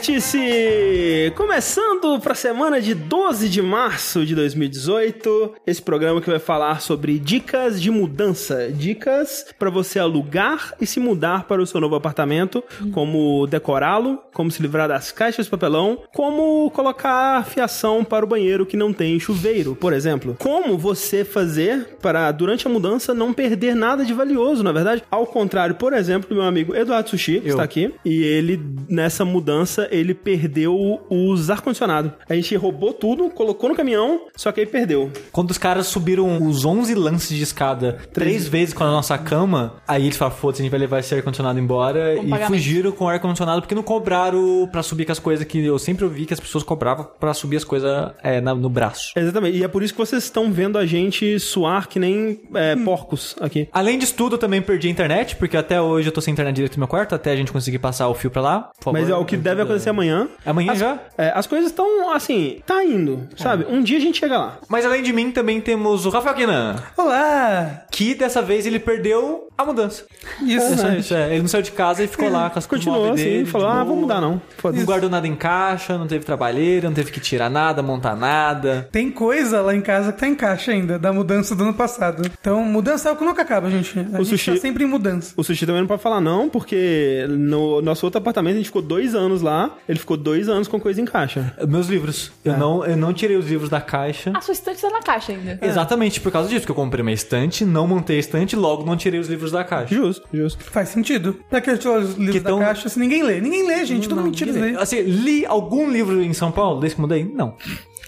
Vértice! Começando para a semana de 12 de março de 2018, esse programa que vai falar sobre dicas de mudança, dicas para você alugar e se mudar para o seu novo apartamento, como decorá-lo, como se livrar das caixas de papelão, como colocar fiação para o banheiro que não tem chuveiro, por exemplo. Como você fazer para durante a mudança não perder nada de valioso, na verdade. Ao contrário, por exemplo, do meu amigo Eduardo Sushi, que está aqui, e ele nessa mudança ele perdeu os ar-condicionado. A gente roubou tudo, colocou no caminhão, só que aí perdeu. Quando os caras subiram os 11 lances de escada três vezes com a nossa cama, aí eles falaram, foda-se, a gente vai levar esse ar-condicionado embora Com e pagamento. fugiram com o ar-condicionado porque não cobraram pra subir com as coisas que eu sempre ouvi que as pessoas cobravam pra subir as coisas é, na- no braço. Exatamente. E é por isso que vocês estão vendo a gente suar que nem é, porcos aqui. Além disso tudo, eu também perdi a internet, porque até hoje eu tô sem internet direito no meu quarto, até a gente conseguir passar o fio pra lá. Por favor, Mas é o que deve acontecer amanhã. Amanhã As- já? é, as coisas estão assim, tá indo, sabe? Um dia a gente chega lá. Mas além de mim, também temos o Rafael Kinan, Olá! que dessa vez ele perdeu a mudança. Isso. É só isso, é. Ele não saiu de casa e ficou lá com as Continuou assim, dele, falou: ah, vamos mudar não. Não guardou nada em caixa, não teve trabalheira, não teve que tirar nada, montar nada. Tem coisa lá em casa que tá em caixa ainda, da mudança do ano passado. Então, mudança é algo que nunca acaba, gente. A O gente sushi- tá sempre em mudança. O Sushi também não pode falar não, porque no nosso outro apartamento a gente ficou dois anos lá, ele ficou dois anos com coisa em caixa. Meus livros. Eu, não, eu não tirei os livros da caixa. A sua estante tá na caixa ainda. Exatamente por causa disso, que eu comprei minha estante, não montei a estante, logo não tirei os livros da caixa. Justo, justo. Faz sentido. Pra que eu tirar os livros Que da tão- caixa se ninguém lê? Ninguém lê, gente. Todo mundo tira os lê. Assim, li algum livro em São Paulo desde que mudei? Não.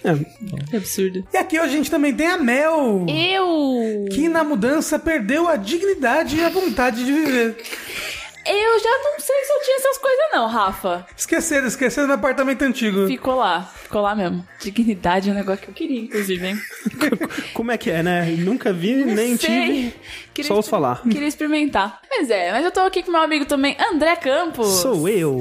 É, Que absurdo. E aqui a gente também tem a Mel. Eu. Que na mudança perdeu a dignidade e a vontade de viver. Eu já não sei se eu tinha essas coisas, não, Rafa. Esqueceram, esqueceram no apartamento antigo. Ficou lá. Ficou lá mesmo. Dignidade é um negócio que eu queria, inclusive, hein? como é que é, né? Nunca vi, nem Sei. tive. Queria Só ouço exper- falar. Queria experimentar. Mas é, mas eu tô aqui com meu amigo também, André Campos. Sou eu.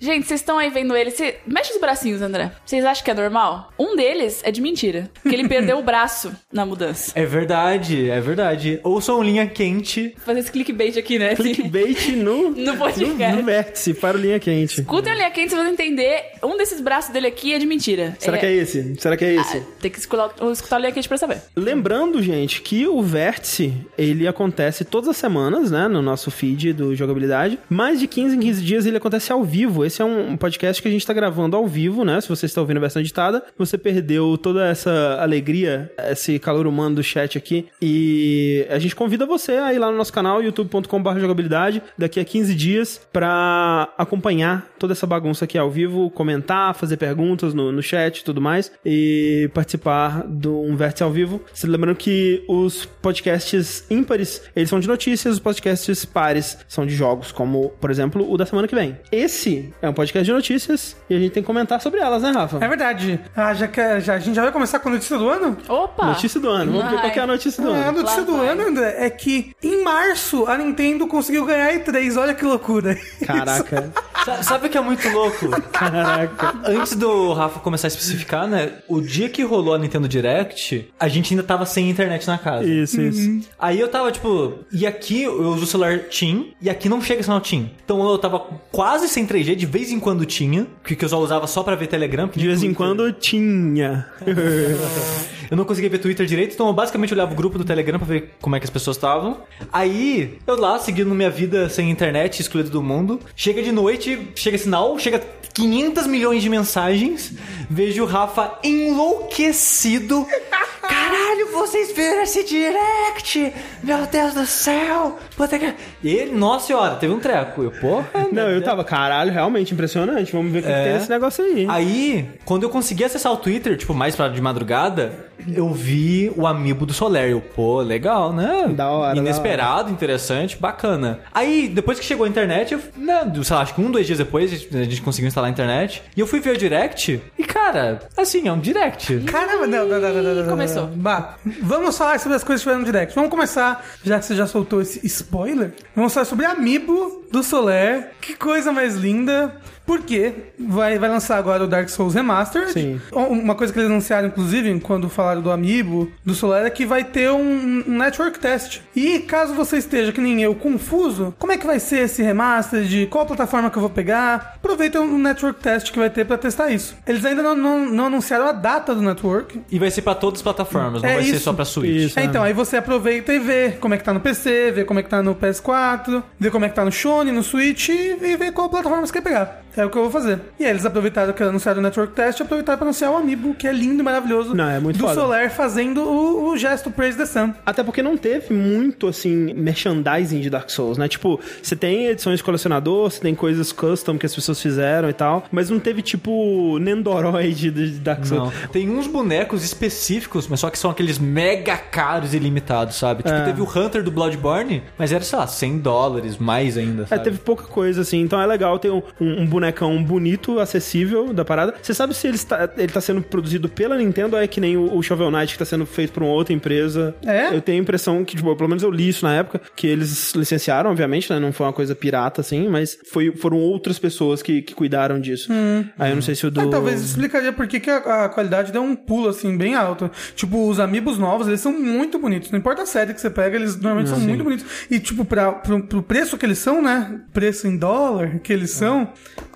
Gente, vocês estão aí vendo ele. Cê... Mexe os bracinhos, André. Vocês acham que é normal? Um deles é de mentira. Porque ele perdeu o braço na mudança. É verdade, é verdade. Ouçam linha quente. Vou fazer esse clickbait aqui, né? Clickbait no, No podcast. no, no vértice, para o linha quente. Escutem o linha quente, vocês vão entender. Um desses braços dele aqui é de mentira. Será que é esse? Será que é esse? Ah, tem que escutar, escutar o linha quente pra saber. Lembrando, gente, que o Vértice, ele acontece todas as semanas, né, no nosso feed do Jogabilidade. Mais de 15 em 15 dias ele acontece ao vivo. Esse é um podcast que a gente tá gravando ao vivo, né? Se você está ouvindo a versão editada, você perdeu toda essa alegria, esse calor humano do chat aqui. E a gente convida você a ir lá no nosso canal, youtube.com.br jogabilidade, daqui a 15 dias, pra acompanhar toda essa bagunça aqui ao vivo, comentar, fazer perguntas no, no chat e tudo mais, e participar do um vértice ao vivo. Se lembrando que os podcasts ímpares, eles são de notícias, os podcasts pares são de jogos, como, por exemplo, o da semana que vem. Esse é um podcast de notícias e a gente tem que comentar sobre elas, né, Rafa? É verdade. Ah, já que já, a gente já vai começar com a notícia do ano? Opa! Notícia do ano. Vamos ver qual que é a notícia do Ah, a ano. notícia Lá do vai. ano, André, é que em março a Nintendo conseguiu ganhar E3. Olha que loucura. Caraca. Sa- Sabe o que é muito louco? Caraca. Antes do Rafa começar a especificar, né? O dia que rolou a Nintendo Direct, a gente ainda tava sem internet na casa. Isso, isso. Aí eu tava, tipo, e aqui eu uso o celular TIM, e aqui não chega sinal TIM. Então eu tava quase sem 3G, de vez em quando tinha, porque eu só usava só pra ver Telegram. De vez em quando tinha. Eu não conseguia ver Twitter direito, então eu basicamente olhava o grupo do Telegram pra ver como é que as pessoas estavam. Aí, eu lá, seguindo minha vida sem internet, excluído do mundo. Chega de noite, chega sinal, chega 500 milhões de mensagens. Vejo o Rafa enlouquecido. Caralho, vocês viram esse direct? Meu Deus do céu! Puta que... E ele, nossa senhora, teve um treco. Eu, porra. Não, eu tava, caralho, realmente impressionante. Vamos ver o que, que É. tem esse negócio aí. Aí, quando eu consegui acessar o Twitter, tipo, mais pra de madrugada, eu vi o amiibo do Soler. Eu, pô, legal, né? Da hora, Inesperado, interessante, bacana. Aí, depois que chegou a internet, eu, né, sei lá, acho que um, dois dias depois, a gente conseguiu instalar a internet. E eu fui ver o direct. E, cara, Cara, assim, é um direct. Caramba, não, não, não, não, não, não, não. Começou. Bah, vamos falar sobre as coisas que tiveram no direct. Vamos começar, já que você já soltou esse spoiler, vamos falar sobre Amiibo do Soler. Que coisa mais linda. Porque vai, vai lançar agora o Dark Souls Remastered. Sim. Uma coisa que eles anunciaram, inclusive, quando falaram do Amiibo, do Solar, é que vai ter um, um network test. E caso você esteja, que nem eu, confuso, como é que vai ser esse remaster, de qual plataforma que eu vou pegar, aproveita o network test que vai ter pra testar isso. Eles ainda não, não, não anunciaram a data do network, E vai ser pra todas as plataformas, não É vai ser isso. só pra Switch. Isso. é, então, aí você aproveita e vê como é que tá no PC, vê como é que tá no PS4, vê como é que tá no Sony, no Switch e, e vê qual plataforma você quer pegar. É o que eu vou fazer. E aí eles aproveitaram que anunciaram o Network Test e aproveitaram pra anunciar o Amiibo, que é lindo e maravilhoso. Não, é muito Do foda. Solar fazendo o, o gesto Praise the Sun. Até porque não teve muito, assim, merchandising de Dark Souls, né? Tipo, você tem edições de colecionador, você tem coisas custom que as pessoas fizeram e tal, mas não teve, tipo, Nendoroid de Dark Souls. Não. Tem uns bonecos específicos, mas só que são aqueles mega caros e limitados, sabe? Tipo, É. teve o Hunter do Bloodborne, mas era, sei lá, 100 dólares, mais ainda, É, sabe? teve pouca coisa, assim. Então é legal ter um, um- um bonecão bonito, acessível da parada. Você sabe se ele está, ele tá sendo produzido pela Nintendo ou é que nem o, o Shovel Knight que tá sendo feito por uma outra empresa? É? Eu tenho a impressão que, tipo, pelo menos eu li isso na época, que eles licenciaram, obviamente, né? Não foi uma coisa pirata, assim, mas foi, foram outras pessoas que, que cuidaram disso. Aí eu não sei se o do... É, talvez isso explicaria por que que a, a qualidade deu um pulo, assim, bem alto. Tipo, os amigos novos, eles são muito bonitos. Não importa a série que você pega, eles normalmente são muito bonitos. E, tipo, pra, pro, pro preço que eles são, né? Preço em dólar que eles são,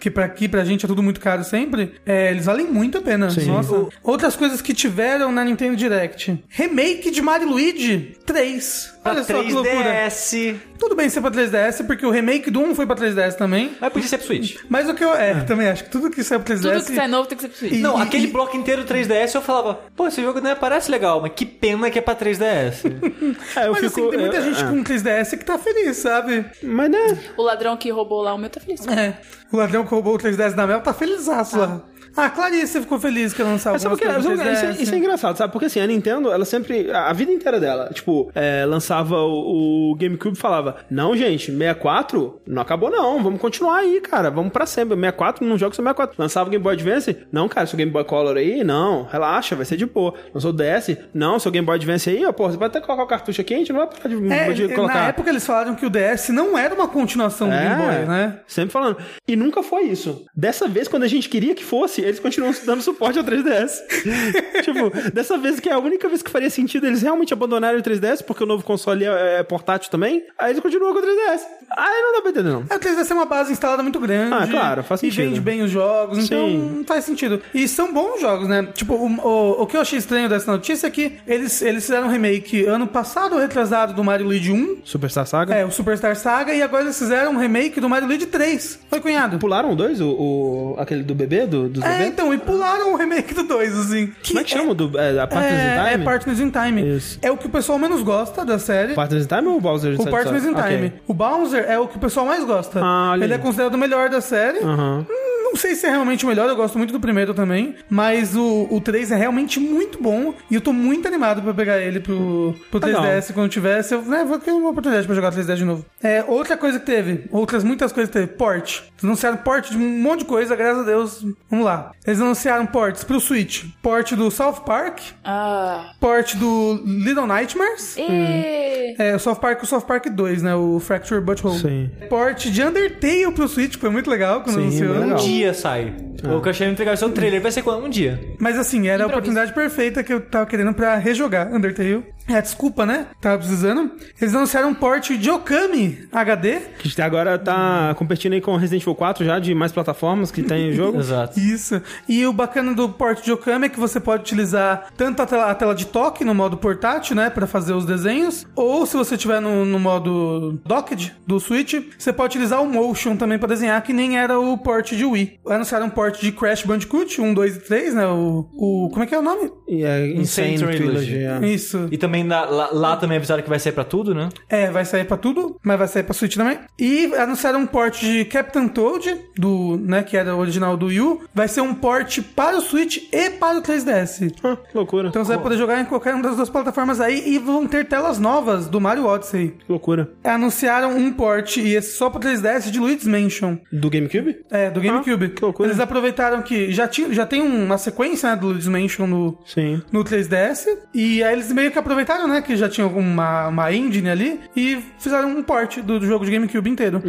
que pra aqui, pra gente, é tudo muito caro sempre, é, eles valem muito a pena. Nossa. Outras coisas que tiveram na Nintendo Direct. Remake de Mario Luigi 3. Pra Olha só que loucura. 3DS. Tudo bem ser pra 3DS, porque o remake do 1 foi pra 3DS também. Mas podia ser pro Switch. Mas o que eu... É, também acho que tudo que saiu pra 3DS... Tudo que sai novo tem que ser pro Switch. E- Não, e- aquele e- bloco inteiro 3DS eu falava, pô, esse jogo né, parece legal, mas que pena que é pra 3DS. É, eu Mas fico... assim, tem muita é, gente é. com 3DS que tá feliz, sabe? Mas, né... O ladrão que roubou lá o meu tá feliz. É. O ladrão que roubou o 3DS da Mel tá felizaço lá. Ah, Clarice ficou feliz que Mas sabe algumas que é? coisas Sabe que é? 3DS. Isso, é- isso é engraçado, sabe? Porque assim, a Nintendo, ela sempre. A vida inteira dela, tipo, é, lançava o, o GameCube e falava: Não, gente, 64 não acabou, não. Vamos continuar aí, cara. Vamos pra sempre. 64 não joga só 64. Lançava o Game Boy Advance? Não, cara, seu Game Boy Color aí, não. Relaxa, vai ser de boa. Lançou o DS? Não, seu Game Boy Advance aí, ó, pô, você vai até colocar o cartucho aqui, a gente não vai parar de, É, de colocar. na época eles falaram que o DS não era uma continuação do É, Game Boy, né? Sempre falando. E nunca foi isso. Dessa vez, quando a gente queria que fosse, eles continuam dando suporte ao 3DS. tipo, dessa vez que é a única vez que faria sentido eles realmente abandonarem o 3DS, porque o novo console é, é portátil também, aí eles continuam com o 3DS. Aí não dá pra entender, não. É, o 3DS é uma base instalada muito grande. Ah, claro, faz E sentido. vende bem os jogos, então Sim. não faz sentido. E são bons jogos, né? Tipo, o, o, o que eu achei estranho dessa notícia é que eles, eles fizeram um remake ano passado retrasado do Mario Luigi 1. Superstar Saga? É, o Superstar Saga, e agora eles fizeram um remake do Mario Luigi 3. Foi cunhado. Pularam dois? O, o- aquele do bebê? Do, dos É, bebês? então, e pularam o remake do 2, assim. Como é que chama? Do, é, a Partners in É, Time? é Partners in Time. Isso. É o que o pessoal menos gosta da série. Partners in Time ou o Bowser? O Partners in. Time. O Bowser é o que o pessoal mais gosta. Ah, olha Ele é considerado o melhor da série. Aham. Hum, Não sei se é realmente o melhor, eu gosto muito do primeiro também. Mas o, o 3 é realmente muito bom. E eu tô muito animado pra pegar ele pro, pro 3DS Legal. quando tiver. Se eu, né, vou ter uma oportunidade pra jogar 3DS de novo. É, outra coisa que teve, outras muitas coisas que teve, port. Anunciaram port de um monte de coisa, graças a Deus. Vamos lá. Eles anunciaram ports pro Switch. Port do South Park. Ah. Port do Little Nightmares. E... É, o South Park, o South Park 2, né? O Fracture Butthole. Sim. Port de Undertale pro Switch, foi muito legal quando Sim, anunciou. legal. Um dia sai. O que eu achei entregar seu trailer vai ser quando? Um dia. Mas assim, era a Improviso. oportunidade perfeita que eu tava querendo pra rejogar Undertale. É, desculpa, né? Tava precisando. Eles anunciaram um port de Okami HD. Que agora tá competindo aí com Resident Evil 4 já, de mais plataformas que tem o jogo. Exato. Isso. E o bacana do port de Okami é que você pode utilizar tanto a tela, a tela de toque no modo portátil, né, Pra fazer os desenhos, ou se você tiver no, no modo docked do Switch, você pode utilizar o motion também pra desenhar, que nem era o port de Wii. Anunciaram um port de Crash Bandicoot 1, 2 e 3, né? O, o como é que é o nome? E é Insane, Insane Trilogy. Trilogy. é. Isso. E também também na- lá, lá também avisaram que vai sair pra tudo, né? É, vai sair pra tudo, mas vai sair pra Switch também. E anunciaram um port de Captain Toad, do, né, que era o original do Wii U. Vai ser um port para o Switch e para o 3DS. Ah, que loucura. Então você vai poder jogar em qualquer uma das duas plataformas aí e vão ter telas novas do Mario Odyssey. Que loucura. Anunciaram um port, e esse só pro 3DS, de Luigi's Mansion. Do GameCube? É, do GameCube. que loucura. Eles aproveitaram que já, tinha, já tem uma sequência né, do Luigi's Mansion no, Sim. no 3DS. E aí eles meio que aproveitaram, né? Que já tinha uma, uma engine ali. E fizeram um port do, do jogo de GameCube inteiro.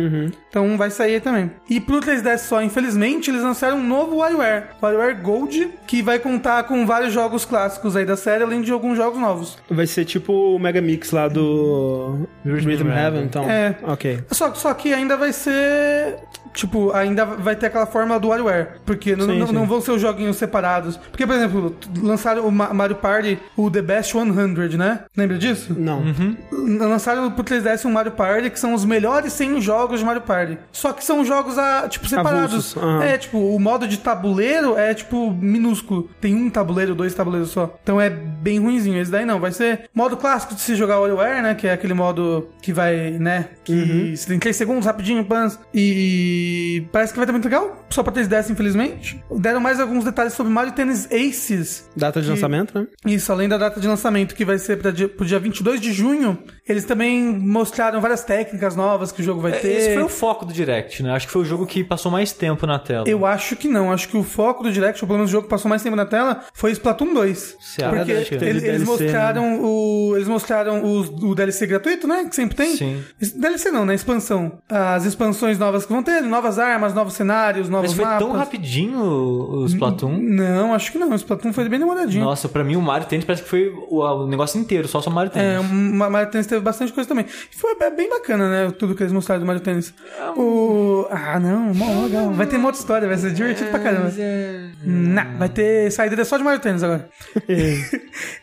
Então vai sair aí também. E pro 3DS só, infelizmente, eles lançaram um novo WarioWare. WarioWare Gold, que vai contar com vários jogos clássicos aí da série, além de alguns jogos novos. Vai ser tipo o Mega Mix lá do Rhythm. Heaven, então. É. Ok. Só, só que ainda vai ser. Tipo, ainda vai ter aquela forma do WarioWare. Porque não, Sim, não, sim. não vão ser os joguinhos separados. Porque, por exemplo, lançaram o Ma- Mario Party, o The Best 100, né? Lembra disso? Não. Lançaram pro 3DS um Mario Party, que são os melhores 100 jogos de Mario Party. Só que são jogos, ah, tipo, separados. Aham. É, tipo, o modo de tabuleiro é, tipo, minúsculo. Tem um tabuleiro, dois tabuleiros só. Então é bem ruinzinho. Esse daí não. Vai ser modo clássico de se jogar WarioWare, né? Que é aquele modo que vai, né? Que Uhum. você tem 3 segundos, rapidinho, pans. E parece que vai estar muito legal. Só pra 3DS, infelizmente. Deram mais alguns detalhes sobre Mario Tennis Aces. Data de Que- lançamento, né? Isso, além da data de lançamento, que vai ser para dia, pro dia 22 de junho, eles também mostraram várias técnicas novas que o jogo vai ter. Esse foi o foco do Direct, né? Acho que foi o jogo que passou mais tempo na tela. Eu acho que não. Acho que o foco do Direct, ou pelo menos o jogo que passou mais tempo na tela, foi Splatoon 2. Você acha? Porque que teve eles, eles DLC, mostraram o. Eles mostraram os- o DLC gratuito, né? Que sempre tem. Sim. DLC não, né? Expansão. As expansões novas que vão ter, novas armas, novos cenários, novos Mas foi mapas. tão rapidinho o Splatoon. Não, acho que não. O Splatoon foi bem demoradinho. Nossa, pra mim o Mario Tennis parece que foi o, o negócio inteiro, só só Mario Tennis. É, o Mario Tennis teve bastante coisa também. E foi be- bem bacana, né? Tudo que eles mostraram do Mario Tennis. O... Ah, não, mó legal. Vai ter modo história, vai ser divertido pra caramba. Não, vai ter saída só de Mario Tennis agora.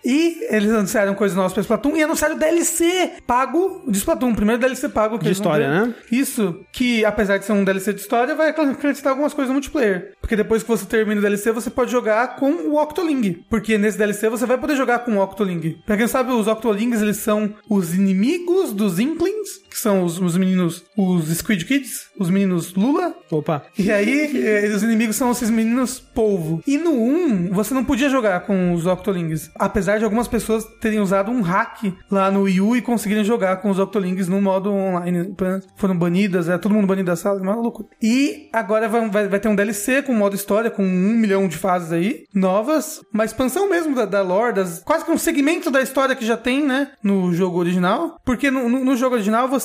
e eles anunciaram coisas novas pra Splatoon e anunciaram DLC pago de Splatoon. O primeiro DLC pago que De história, né? Isso, que apesar de ser um DLC de história, vai acrescentar algumas coisas no multiplayer. Porque depois que você termina o DLC, você pode jogar com o Octoling. Porque nesse DLC você vai poder jogar com o Octoling. Pra quem sabe, os Octolings, eles são os inimigos dos Inklings, que são os, os meninos, os Squid Kids, os meninos Lula. Opa. E aí, eh, os inimigos são esses meninos polvo. E no 1, você não podia jogar com os Octolings. Apesar de algumas pessoas terem usado um hack lá no Wii U e conseguirem jogar com os Octolings no modo online. Foram banidas, é todo mundo banido da sala, é uma loucura. E agora vai, vai, vai ter um DLC com modo história, com um milhão de fases aí, novas. Uma expansão mesmo da, da lore, das, quase que um segmento da história que já tem, né, no jogo original. Porque no, no, no jogo original você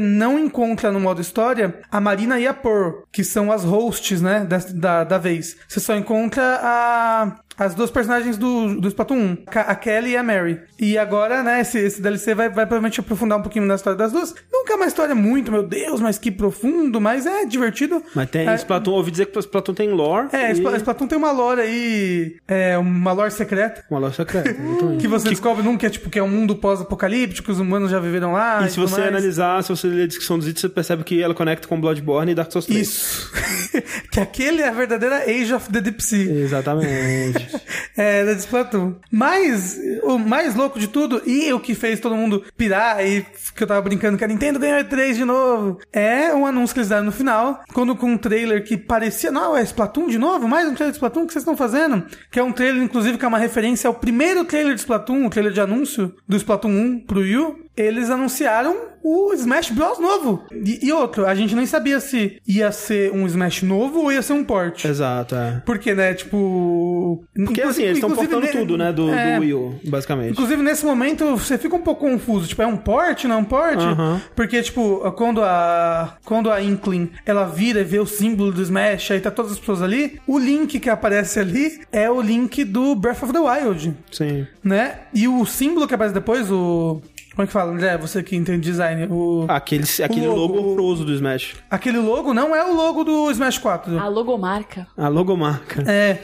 não encontra no modo história a Marina e a Pearl, que são as hosts, né, da, da, da vez. Você só encontra a, as duas personagens do, do Splatoon 1, Ca- a Kelly e a Mary. E agora, né, esse, esse DLC vai, vai provavelmente aprofundar um pouquinho na história das duas. Nunca é uma história muito, meu Deus, mas que profundo, mas é divertido. Mas tem É, Splatoon, ouvi dizer que Splatoon tem lore. É, e... Spla- Splatoon tem uma lore aí, é, uma lore secreta. Uma lore secreta. Que você descobre num que é tipo que é um mundo pós-apocalíptico, os humanos já viveram lá. E se tudo você mais. analisar, se você ler a descrição dos itens, você percebe que ela conecta com Bloodborne e Dark Souls 3. Isso. que aquele é a verdadeira Age of the Deep Sea. Exatamente. É, da Splatoon. Mas, o mais louco de tudo, e o que fez todo mundo pirar, e que eu tava brincando que a Nintendo ganhou E3 de novo, é um anúncio que eles deram no final, quando com um trailer que parecia, não, é Splatoon de novo? Mais um trailer de Splatoon? O que vocês estão fazendo? Que é um trailer, inclusive, que é uma referência ao primeiro trailer de Splatoon, o trailer de anúncio do Splatoon 1 pro Wii U. Eles anunciaram o Smash Bros. novo. E, e outro, a gente nem sabia se ia ser um Smash novo ou ia ser um port. Exato, é. Porque, né, tipo... Porque assim, eles estão portando ne- tudo, né, do, É. do Wii U, basicamente. Inclusive, nesse momento, você fica um pouco confuso. Tipo, é um port, não é um port? Aham. Porque, tipo, quando a, quando a Inkling, ela vira e vê o símbolo do Smash, aí tá todas as pessoas ali, o link que aparece ali é o link do Breath of the Wild, Sim. né? E o símbolo que aparece depois, o... Como é que fala, André? Você que entende design. O... Aquele, aquele logo. logo horroroso do Smash. Aquele logo não é o logo do Smash 4. A logomarca. A logomarca. É.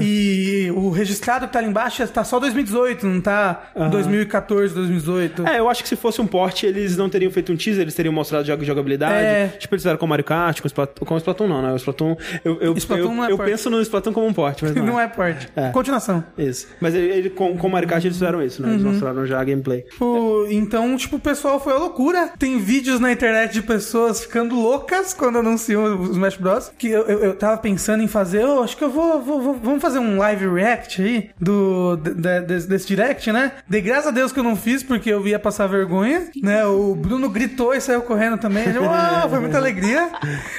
E o registrado que tá ali embaixo tá só 2018, não tá 2014, 2018. É, eu acho que se fosse um port, eles não teriam feito um teaser, eles teriam mostrado jogos de jogabilidade. É. Tipo, eles fizeram com Mario Kart, com o Splatoon. Com o Splatoon não, né? O Splatoon. Eu, eu, Splatoon eu, não é eu port. penso no Splatoon como um port, mas não, Não é. é port. É. Continuação. Isso. Mas ele, ele- com, com o Mario Kart eles fizeram isso, né? Eles Uhum. mostraram já a gameplay. O- Então, tipo, o pessoal foi a loucura. Tem vídeos na internet de pessoas ficando loucas quando anunciam o Smash Bros. Que eu, eu, eu tava pensando em fazer, eu acho que eu vou, vou- vou- Vamos fazer um live react aí do, de- de- desse, desse direct, né? De graças a Deus que eu não fiz, porque eu ia passar vergonha, né? O Bruno gritou e saiu correndo também. Uau, foi muita alegria.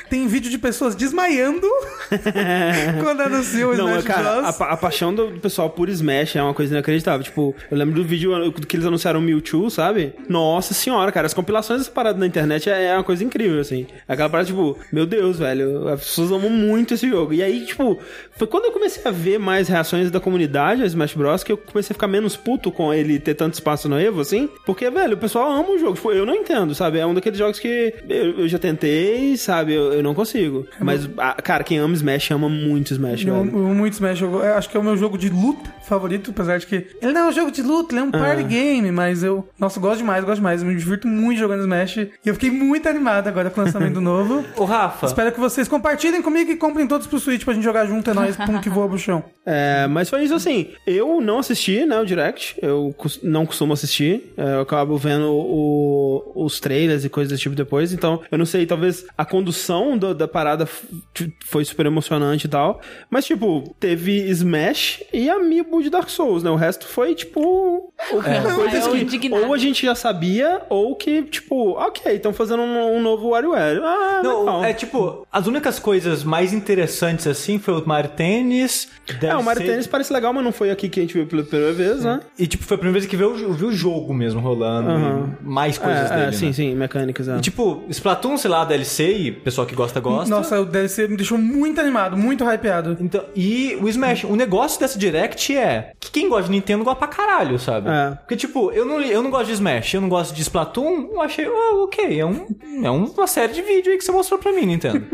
Tem vídeo de pessoas desmaiando quando anunciam o Não, Smash cara, a, Bros. pa- a paixão do pessoal por Smash é uma coisa inacreditável. Tipo, eu lembro do vídeo que eles anunciaram o Mewtwo, sabe? Nossa senhora, cara, as compilações dessa parada na internet é, é uma coisa incrível, assim. Aquela parada, tipo, meu Deus, velho, as pessoas amam muito esse jogo. E aí, tipo, foi quando eu comecei a ver mais reações da comunidade a Smash Bros. que eu comecei a ficar menos puto com ele ter tanto espaço no Evo, assim. Porque, velho, o pessoal ama o jogo. Tipo, eu não entendo, sabe? É um daqueles jogos que eu, eu já tentei, sabe? Eu, eu não consigo. Mas, a- cara, quem ama Smash ama muito Smash, Eu, velho. eu muito Smash, eu, eu acho que é o meu jogo de luta favorito, apesar de que ele não é um jogo de luta, ele é um party game, mas eu, nossa, eu gosto demais, gosto demais, eu me divirto muito jogando Smash e eu fiquei muito animado agora com o lançamento novo. Ô, Rafa, Espero que vocês compartilhem comigo e comprem todos pro Switch pra gente jogar junto, é nóis, pum que voa pro chão. É, mas foi isso assim. Eu não assisti, né, o Direct. Eu não costumo assistir. É, eu acabo vendo o- os trailers e coisas desse tipo depois. Então, eu não sei, talvez a condução do- da parada foi super emocionante e tal. Mas, tipo, teve Smash e Amiibo de Dark Souls, né? O resto foi, tipo. Coisas eu que ou a gente já sabia, ou que, tipo, ok, estão fazendo um, um novo WarioWare. Ah, Não, legal. é tipo, as únicas coisas mais interessantes assim foi o Mario Tênis. É, o Mario Tennis parece legal, mas não foi aqui que a gente viu pela primeira vez, né? E tipo, foi a primeira vez que viu, viu o jogo mesmo rolando. E mais coisas é, dele. é, sim, né? sim, mecânicas. É. E tipo, Splatoon, sei lá, DLC, e o pessoal que gosta, gosta. Nossa, o DLC me deixou muito animado, muito hypeado. Então, e o Smash, o negócio dessa Direct é que quem gosta de Nintendo gosta pra caralho, sabe? É. Porque, tipo, eu não, eu não gosto de Smash, eu não gosto de Splatoon, eu achei, ah, ok, é, um, é uma série de vídeo aí que você mostrou pra mim, Nintendo.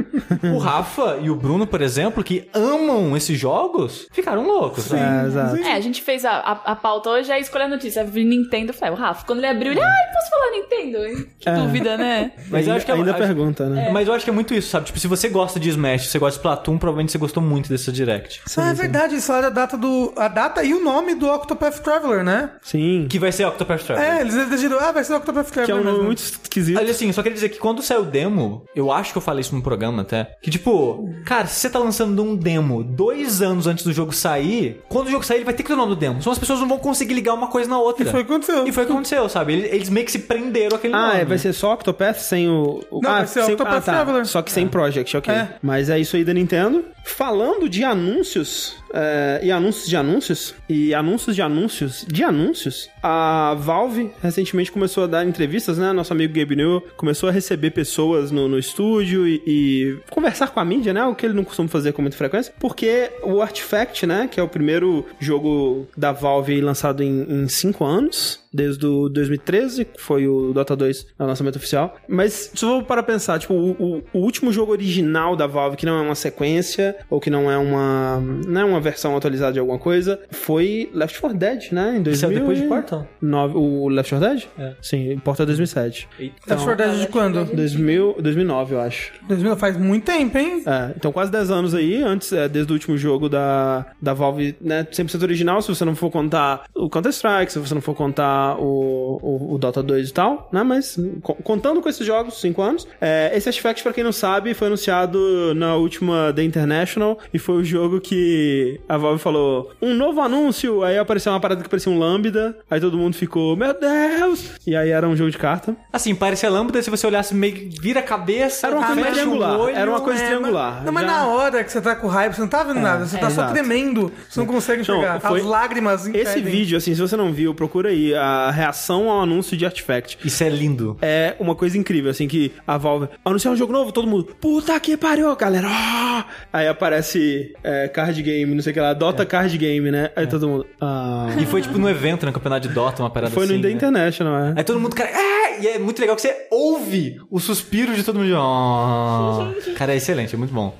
o Rafa e o Bruno, por exemplo, que amam esses jogos, ficaram loucos. né? É, exato. É, a gente fez a, a, a pauta hoje, aí escolheu a notícia. Nintendo, eu falei, o Rafa, quando ele abriu, ele, ai, posso falar Nintendo? Que dúvida, né? Mas eu acho que é- ainda acho- pergunta, né? Mas eu acho que é muito isso, sabe? Tipo, se você gosta de Smash, se você gosta de Splatoon, provavelmente você gostou muito dessa Direct. ah, é verdade, isso era a data do. A data e o nome do Octopath Traveler, né? Sim. Que vai ser Octopath Traveler. É, eles decidiram, ah, vai ser Octopath Que é Traveler. um nome muito esquisito. Olha assim, só queria dizer que quando saiu o demo, eu acho que eu falei isso num programa até, que tipo, cara, se você tá lançando um demo dois anos antes do jogo sair, quando o jogo sair, ele vai ter que ter o nome do demo. Senão as pessoas não vão conseguir ligar uma coisa na outra. E foi o que aconteceu. E foi o que aconteceu, sabe? Eles, eles meio que se prenderam aquele Ah, nome. é, vai ser só Octopath sem o. o- Não, ah, vai ser sem, Octopath ah, tá. Traveler. Só que sem Project, ok. É. Mas é isso aí da Nintendo. Falando de anúncios, é, e anúncios de anúncios, e anúncios de anúncios de anúncios, a Valve recentemente começou a dar entrevistas, né? Nosso amigo Gabe New começou a receber pessoas no, no estúdio e, e conversar com a mídia, né? O que ele não costuma fazer com muita frequência, porque o Artifact, né? Que é o primeiro jogo da Valve lançado em, em cinco anos, desde o 2013, que foi o Dota 2 no lançamento oficial. Mas se eu vou para pensar, tipo, o, o- o último jogo original da Valve, que não é uma sequência, ou que não é uma não é uma versão atualizada de alguma coisa, foi Left 4 Dead, né? Em 2000 Saiu depois de Portal? nove- o Left 4 Dead? É. Sim, Portal 2007. Left 4 Dead de quando? 2000, 2009, eu acho. 2000 faz muito tempo, hein? É, então quase 10 anos aí, antes, é, desde o último jogo da, da Valve, né, 100% original, se você não for contar o Counter-Strike, se você não for contar o, o, o Dota 2 e tal, né, mas co- contando com esses jogos, 5 anos, é, esse Artifact, pra quem não sabe, foi anunciado na última The International, e foi o jogo que a Valve falou, um novo anúncio, aí apareceu uma parada que parecia um Lambda, aí todo mundo ficou, meu Deus! E aí era um jogo de carta. Assim, parecia lâmpada, se você olhasse meio vira a cabeça, Era uma coisa triangular, olho, era uma coisa É, triangular. Não, mas Já- na hora que você tá com raiva, você não tá vendo nada. Você tá só exato. tremendo. Você não consegue enxergar. foi- As lágrimas Esse impedem. vídeo, assim, se você não viu, procura aí. A, a reação ao anúncio de Artifact. Isso é lindo. É uma coisa incrível, assim, que a Valve anunciar um jogo novo, todo mundo, puta que pariu, galera. Ah! Aí aparece é, card game, não sei o que lá, Dota card game, né? Aí todo mundo, ah. E foi tipo no evento, no campeonato de Dota, uma parada Foi assim. no The né? International, é. Aí todo mundo, cara, é! E é muito legal que você ouve o suspiro de todo mundo. Oh. Cara, é excelente, é muito bom.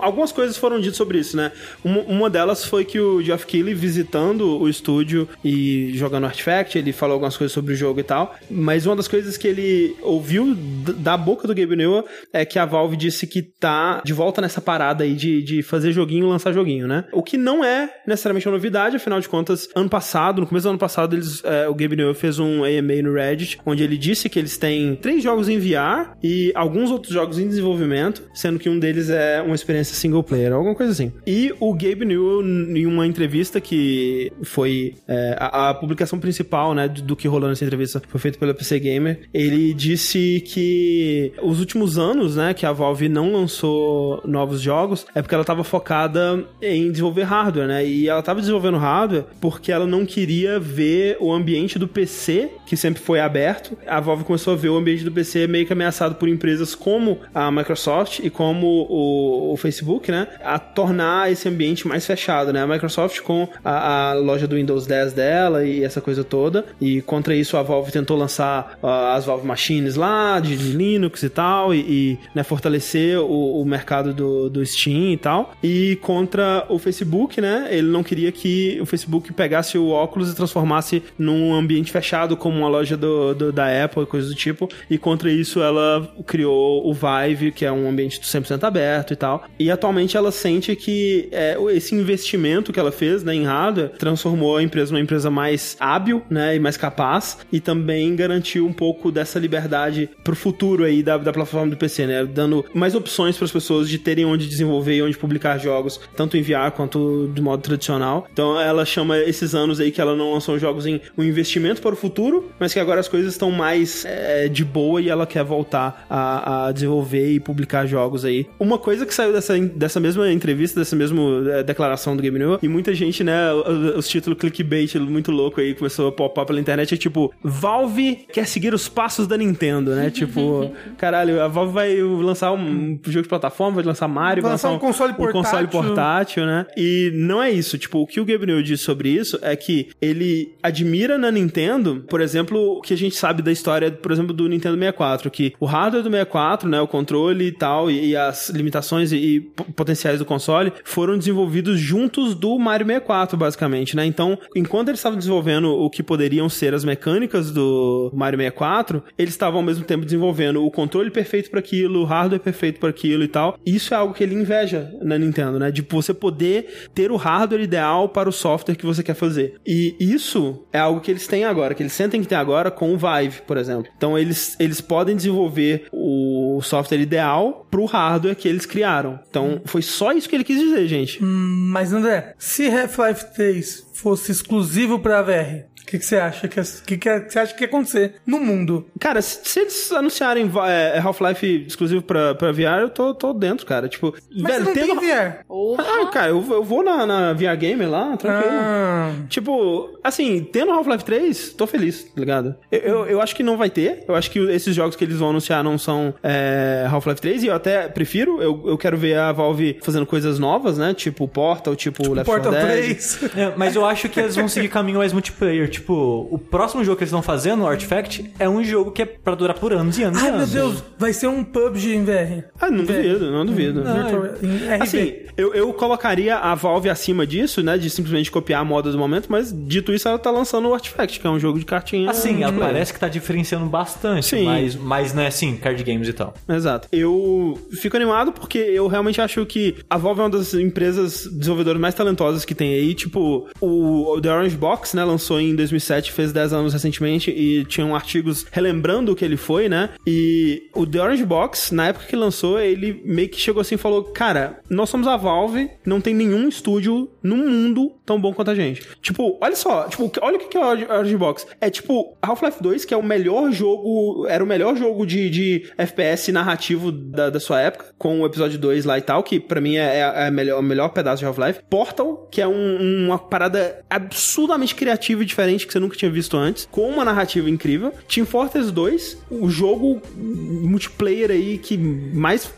Algumas coisas foram ditas sobre isso, né? Uma, uma delas foi que o Geoff Keighley visitando o estúdio e jogando Artifact, ele falou algumas coisas sobre o jogo e tal, mas uma das coisas que ele ouviu da boca do Gabe Newell é que a Valve disse que tá de volta nessa parada aí de, de fazer joguinho lançar joguinho, né? O que não é necessariamente uma novidade, afinal de contas, ano passado, no começo do ano passado, eles, é, o Gabe Newell fez um AMA no Reddit, onde ele disse que eles têm três jogos em VR e alguns outros jogos em desenvolvimento, sendo que um deles é uma experiência single player, alguma coisa assim. E o Gabe Newell, em uma entrevista que foi é, a, a publicação principal, né, do, do que rolou nessa entrevista, foi feita pela PC Gamer, ele disse que os últimos anos, né, que a Valve não lançou novos jogos, é porque ela estava focada em desenvolver hardware, né, e ela estava desenvolvendo hardware porque ela não queria ver o ambiente do PC, que sempre foi aberto. A Valve começou a ver o ambiente do PC meio que ameaçado por empresas como a Microsoft e como o, o Facebook, né, a tornar esse ambiente mais fechado, né, a Microsoft com a, a loja do Windows 10 dela e essa coisa toda, e contra isso a Valve tentou lançar ah, as Valve Machines lá, de, de Linux e tal, e, e, né, fortalecer o, o mercado do, do Steam e tal, e contra o Facebook, né, ele não queria que o Facebook pegasse o óculos e transformasse num ambiente fechado como uma loja do, do- da Apple e coisas do tipo, e contra isso ela criou o Vive, que é um ambiente 100% aberto e tal, e atualmente ela sente que é, esse investimento que ela fez né, em hardware transformou a empresa numa empresa mais hábil né, e mais capaz, e também garantiu um pouco dessa liberdade pro futuro aí da, da plataforma do PC, né, dando mais opções para as pessoas de terem onde desenvolver e onde publicar jogos, tanto em VR quanto de modo tradicional. Então ela chama esses anos aí que ela não lançou jogos em um investimento para o futuro, mas que agora as coisas estão mais é, de boa e ela quer voltar a, a desenvolver e publicar jogos aí. Uma coisa que saiu dessa, dessa mesma entrevista, dessa mesma é, declaração do Game New, e muita gente, né, os, os títulos clickbait muito louco aí começou a popar pela internet, é tipo, Valve quer seguir os passos da Nintendo, né? tipo, caralho, a Valve vai lançar um jogo de plataforma, vai lançar Mario, Vai lançar um console um console portátil. portátil, né? E não é isso. Tipo, o que o Gabriel disse sobre isso é que ele admira na Nintendo, por exemplo, o que a gente sabe da história, por exemplo, do Nintendo 64, que o hardware do 64, né, o controle e tal, e, e as limitações e, e potenciais do console foram desenvolvidos juntos do Mario 64, basicamente, né? Então, enquanto eles estavam desenvolvendo o que poderiam ser as mecânicas do Mario 64, eles estavam ao mesmo tempo desenvolvendo o controle perfeito para aquilo, o hardware perfeito para aquilo e tal. Isso é algo que ele inveja na Nintendo, né? De você poder ter o hardware ideal para o software que você quer fazer. E isso é algo que eles têm agora, que eles sentem que tem agora com o Vive, por exemplo. Então eles, eles podem desenvolver o software ideal pro hardware que eles criaram. Então foi só isso que ele quis dizer, gente. Mas André, se Half-Life 3 fosse exclusivo pra VR, o que, que você acha que, que, que você acha que ia acontecer no mundo? Cara, se, se eles anunciarem va- é, Half-Life exclusivo pra, pra VR, eu tô, tô dentro, cara. Tipo, Mas você não tem VR. Ah, cara, eu, eu vou na, na VR Gamer lá, tranquilo. Ah, Tipo, assim, tendo Half-Life 3, tô feliz, tá ligado? Eu, eu, eu acho que não vai ter. Eu acho que esses jogos que eles vão anunciar não são é, Half-Life 3, e eu até prefiro. Eu, eu quero ver a Valve fazendo coisas novas, né? Tipo Portal, tipo, Left 4 Portal Dead. 3. É, mas eu acho que eles vão seguir caminho mais multiplayer. Tipo, o próximo jogo que eles estão fazendo, o Artifact, é um jogo que é pra durar por anos e anos e Ai, meu anos. Deus, vai ser um PUBG em VR. Ah, não duvido, não duvido. Virtual, em RV. Assim, eu, eu colocaria a Valve acima disso, né? De simplesmente copiar a moda do momento, mas dito isso, ela tá lançando o Artifact, que é um jogo de cartinha. Assim, ela parece que tá diferenciando bastante, Sim. mas, mas não é assim, card games e tal. Exato. Eu fico animado porque eu realmente acho que a Valve é uma das empresas desenvolvedoras mais talentosas que tem aí. Tipo, o o The Orange Box, né, lançou em 2007, fez 10 anos recentemente e tinham artigos relembrando o que ele foi, né? E o The Orange Box, na época que lançou, ele meio que chegou assim e falou: Cara, nós somos a Valve, não tem nenhum estúdio no mundo tão bom quanto a gente. Tipo, olha só, tipo, olha o que é o Orange Box. É tipo Half-Life 2, que é o melhor jogo, era o melhor jogo de, de FPS narrativo da, da sua época, com o episódio 2 lá e tal, que pra mim é, é, é melhor, o melhor pedaço de Half-Life. Portal, que é um- uma parada absurdamente criativa e diferente que você nunca tinha visto antes, com uma narrativa incrível. Team Fortress 2, o jogo multiplayer aí que mais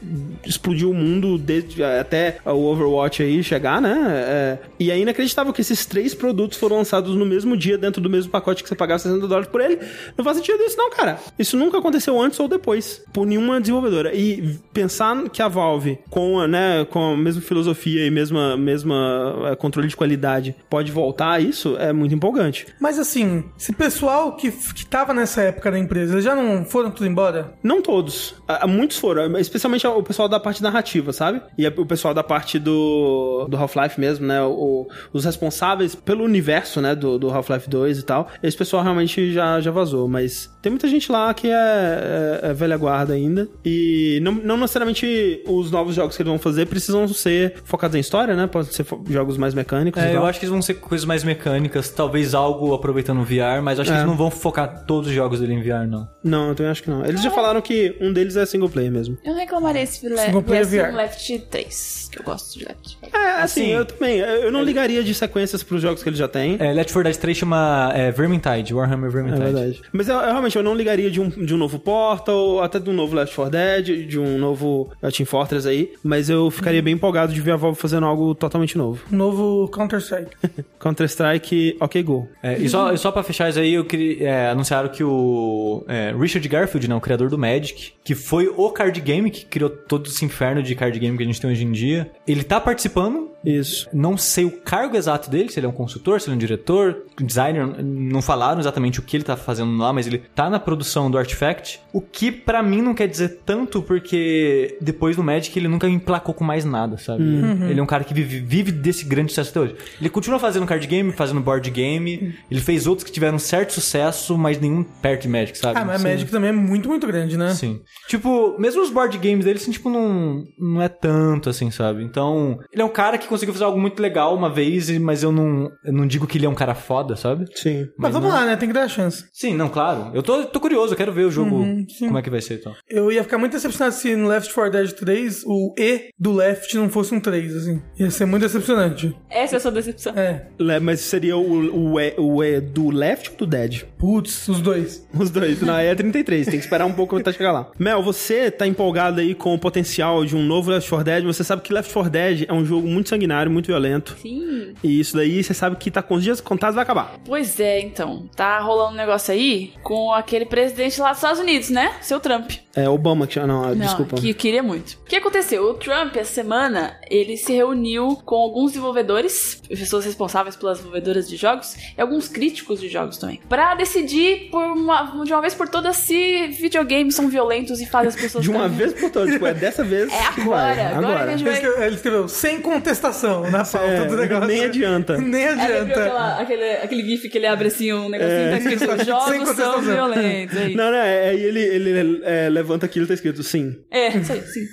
explodiu o mundo desde até o Overwatch aí chegar, né? É, e é inacreditável que esses três produtos foram lançados no mesmo dia dentro do mesmo pacote que você pagava 60 dólares por ele. Não faz sentido isso não, cara. Isso nunca aconteceu antes ou depois, por nenhuma desenvolvedora. E pensar que a Valve, com, a, né, com a mesma filosofia e mesma, mesma eh, controle de qualidade, pode voltar a isso, é muito empolgante. Mas assim, esse pessoal que, que tava nessa época da empresa, eles já não foram tudo embora? Não todos. Muitos foram, especialmente o pessoal da parte narrativa, sabe? E o pessoal da parte do, do Half-Life mesmo, né? O- os responsáveis pelo universo, né? Do, do Half-Life 2 e tal. Esse pessoal realmente já, já vazou, mas tem muita gente lá que é, é- é velha guarda ainda. E não, não necessariamente os novos jogos que eles vão fazer precisam ser focados em história, né? Podem ser jogos mais mecânicos. e É, tal. eu acho que eles vão ser coisas mais mecânicas, talvez algo aproveitando o VR, mas eu acho que É. eles não vão focar todos os jogos dele em VR, não. Não, eu também acho que não. Eles já falaram que um deles é single player mesmo. Eu reclamaria se le- Single player VR. Left 3, que eu gosto de Left 3. É, assim, Assim, eu também. Eu não ligaria de sequências pros jogos que eles já têm. É, Left 4 Dead 3 chama é, Vermintide, Warhammer É Vermintide. verdade. Mas eu, eu realmente eu não ligaria de um, de um novo Portal, até de um novo Left 4 Dead, de um novo uh, Team Fortress aí. Mas eu ficaria bem empolgado de ver a Valve fazendo algo totalmente novo. Um novo Counter-Strike. Counter-Strike, ok, go. É, e só, e só pra fechar isso aí, eu queria, é, anunciaram que o é, Richard Garfield, né, o criador do Magic, que foi o card game que criou todo esse inferno de card game que a gente tem hoje em dia, ele tá participando. Isso. Não sei o cargo exato dele, se ele é um consultor, se ele é um diretor, designer, não falaram exatamente o que ele tá fazendo lá, mas ele tá na produção do Artifact, o que pra mim não quer dizer tanto, porque depois do Magic ele nunca emplacou com mais nada, sabe? Ele é um cara que vive, vive desse grande sucesso até hoje. Ele continua fazendo card game, fazendo board game, ele fez outros que tiveram certo sucesso, mas nenhum perto de Magic, sabe? Ah, mas Sim. Magic também é muito, muito grande, né? Sim. Tipo, mesmo os board games dele, assim, tipo, não, não é tanto, assim, sabe? Então, ele é um cara que conseguiu fazer algo muito legal uma vez, mas eu não, eu não digo que ele é um cara foda, sabe? Sim. Mas, vamos lá, né? Tem que dar a chance. Sim, não, claro. Eu tô, tô curioso, eu quero ver o jogo, sim. como é que vai ser, então. Eu ia ficar muito decepcionado se no Left 4 Dead 3 o E do Left não fosse um 3, assim. Ia ser muito decepcionante. Essa é a sua decepção. É. Le- Mas seria o, o, E, o E do Left ou do Dead? Putz, os dois. Os dois. Na E é 33, tem que esperar um pouco até chegar lá. Mel, você tá empolgado aí com o potencial de um novo Left 4 Dead. Você sabe que Left 4 Dead é um jogo muito sanguinário, muito violento. Sim. E isso daí você sabe que tá com os dias contados vai acabar. Pois é, então. Tá rolando um negócio aí com aquele presidente lá dos Estados Unidos, né? Seu Trump. É Obama que chama. Não, Não, desculpa. que queria muito. O que aconteceu? O Trump, essa semana, ele se reuniu com alguns desenvolvedores, pessoas responsáveis pelas desenvolvedoras de jogos, e alguns críticos de jogos também, Pra decidir por uma, de uma vez por todas se videogames são violentos e fazem as pessoas De uma ficarem- vez por todas, tipo, é dessa vez. É que agora, vai. agora agora. Ele vai- escreveu, ele escreveu sem contestação na pauta É, do negócio. nem adianta. Nem É, adianta. aquela- aquele, aquele gif que ele abre assim, um negocinho É. tá escrito jogos são violentos. É isso. Não, não, é, aí ele, ele é, levanta aquilo e tá escrito sim. É, isso aí, sim.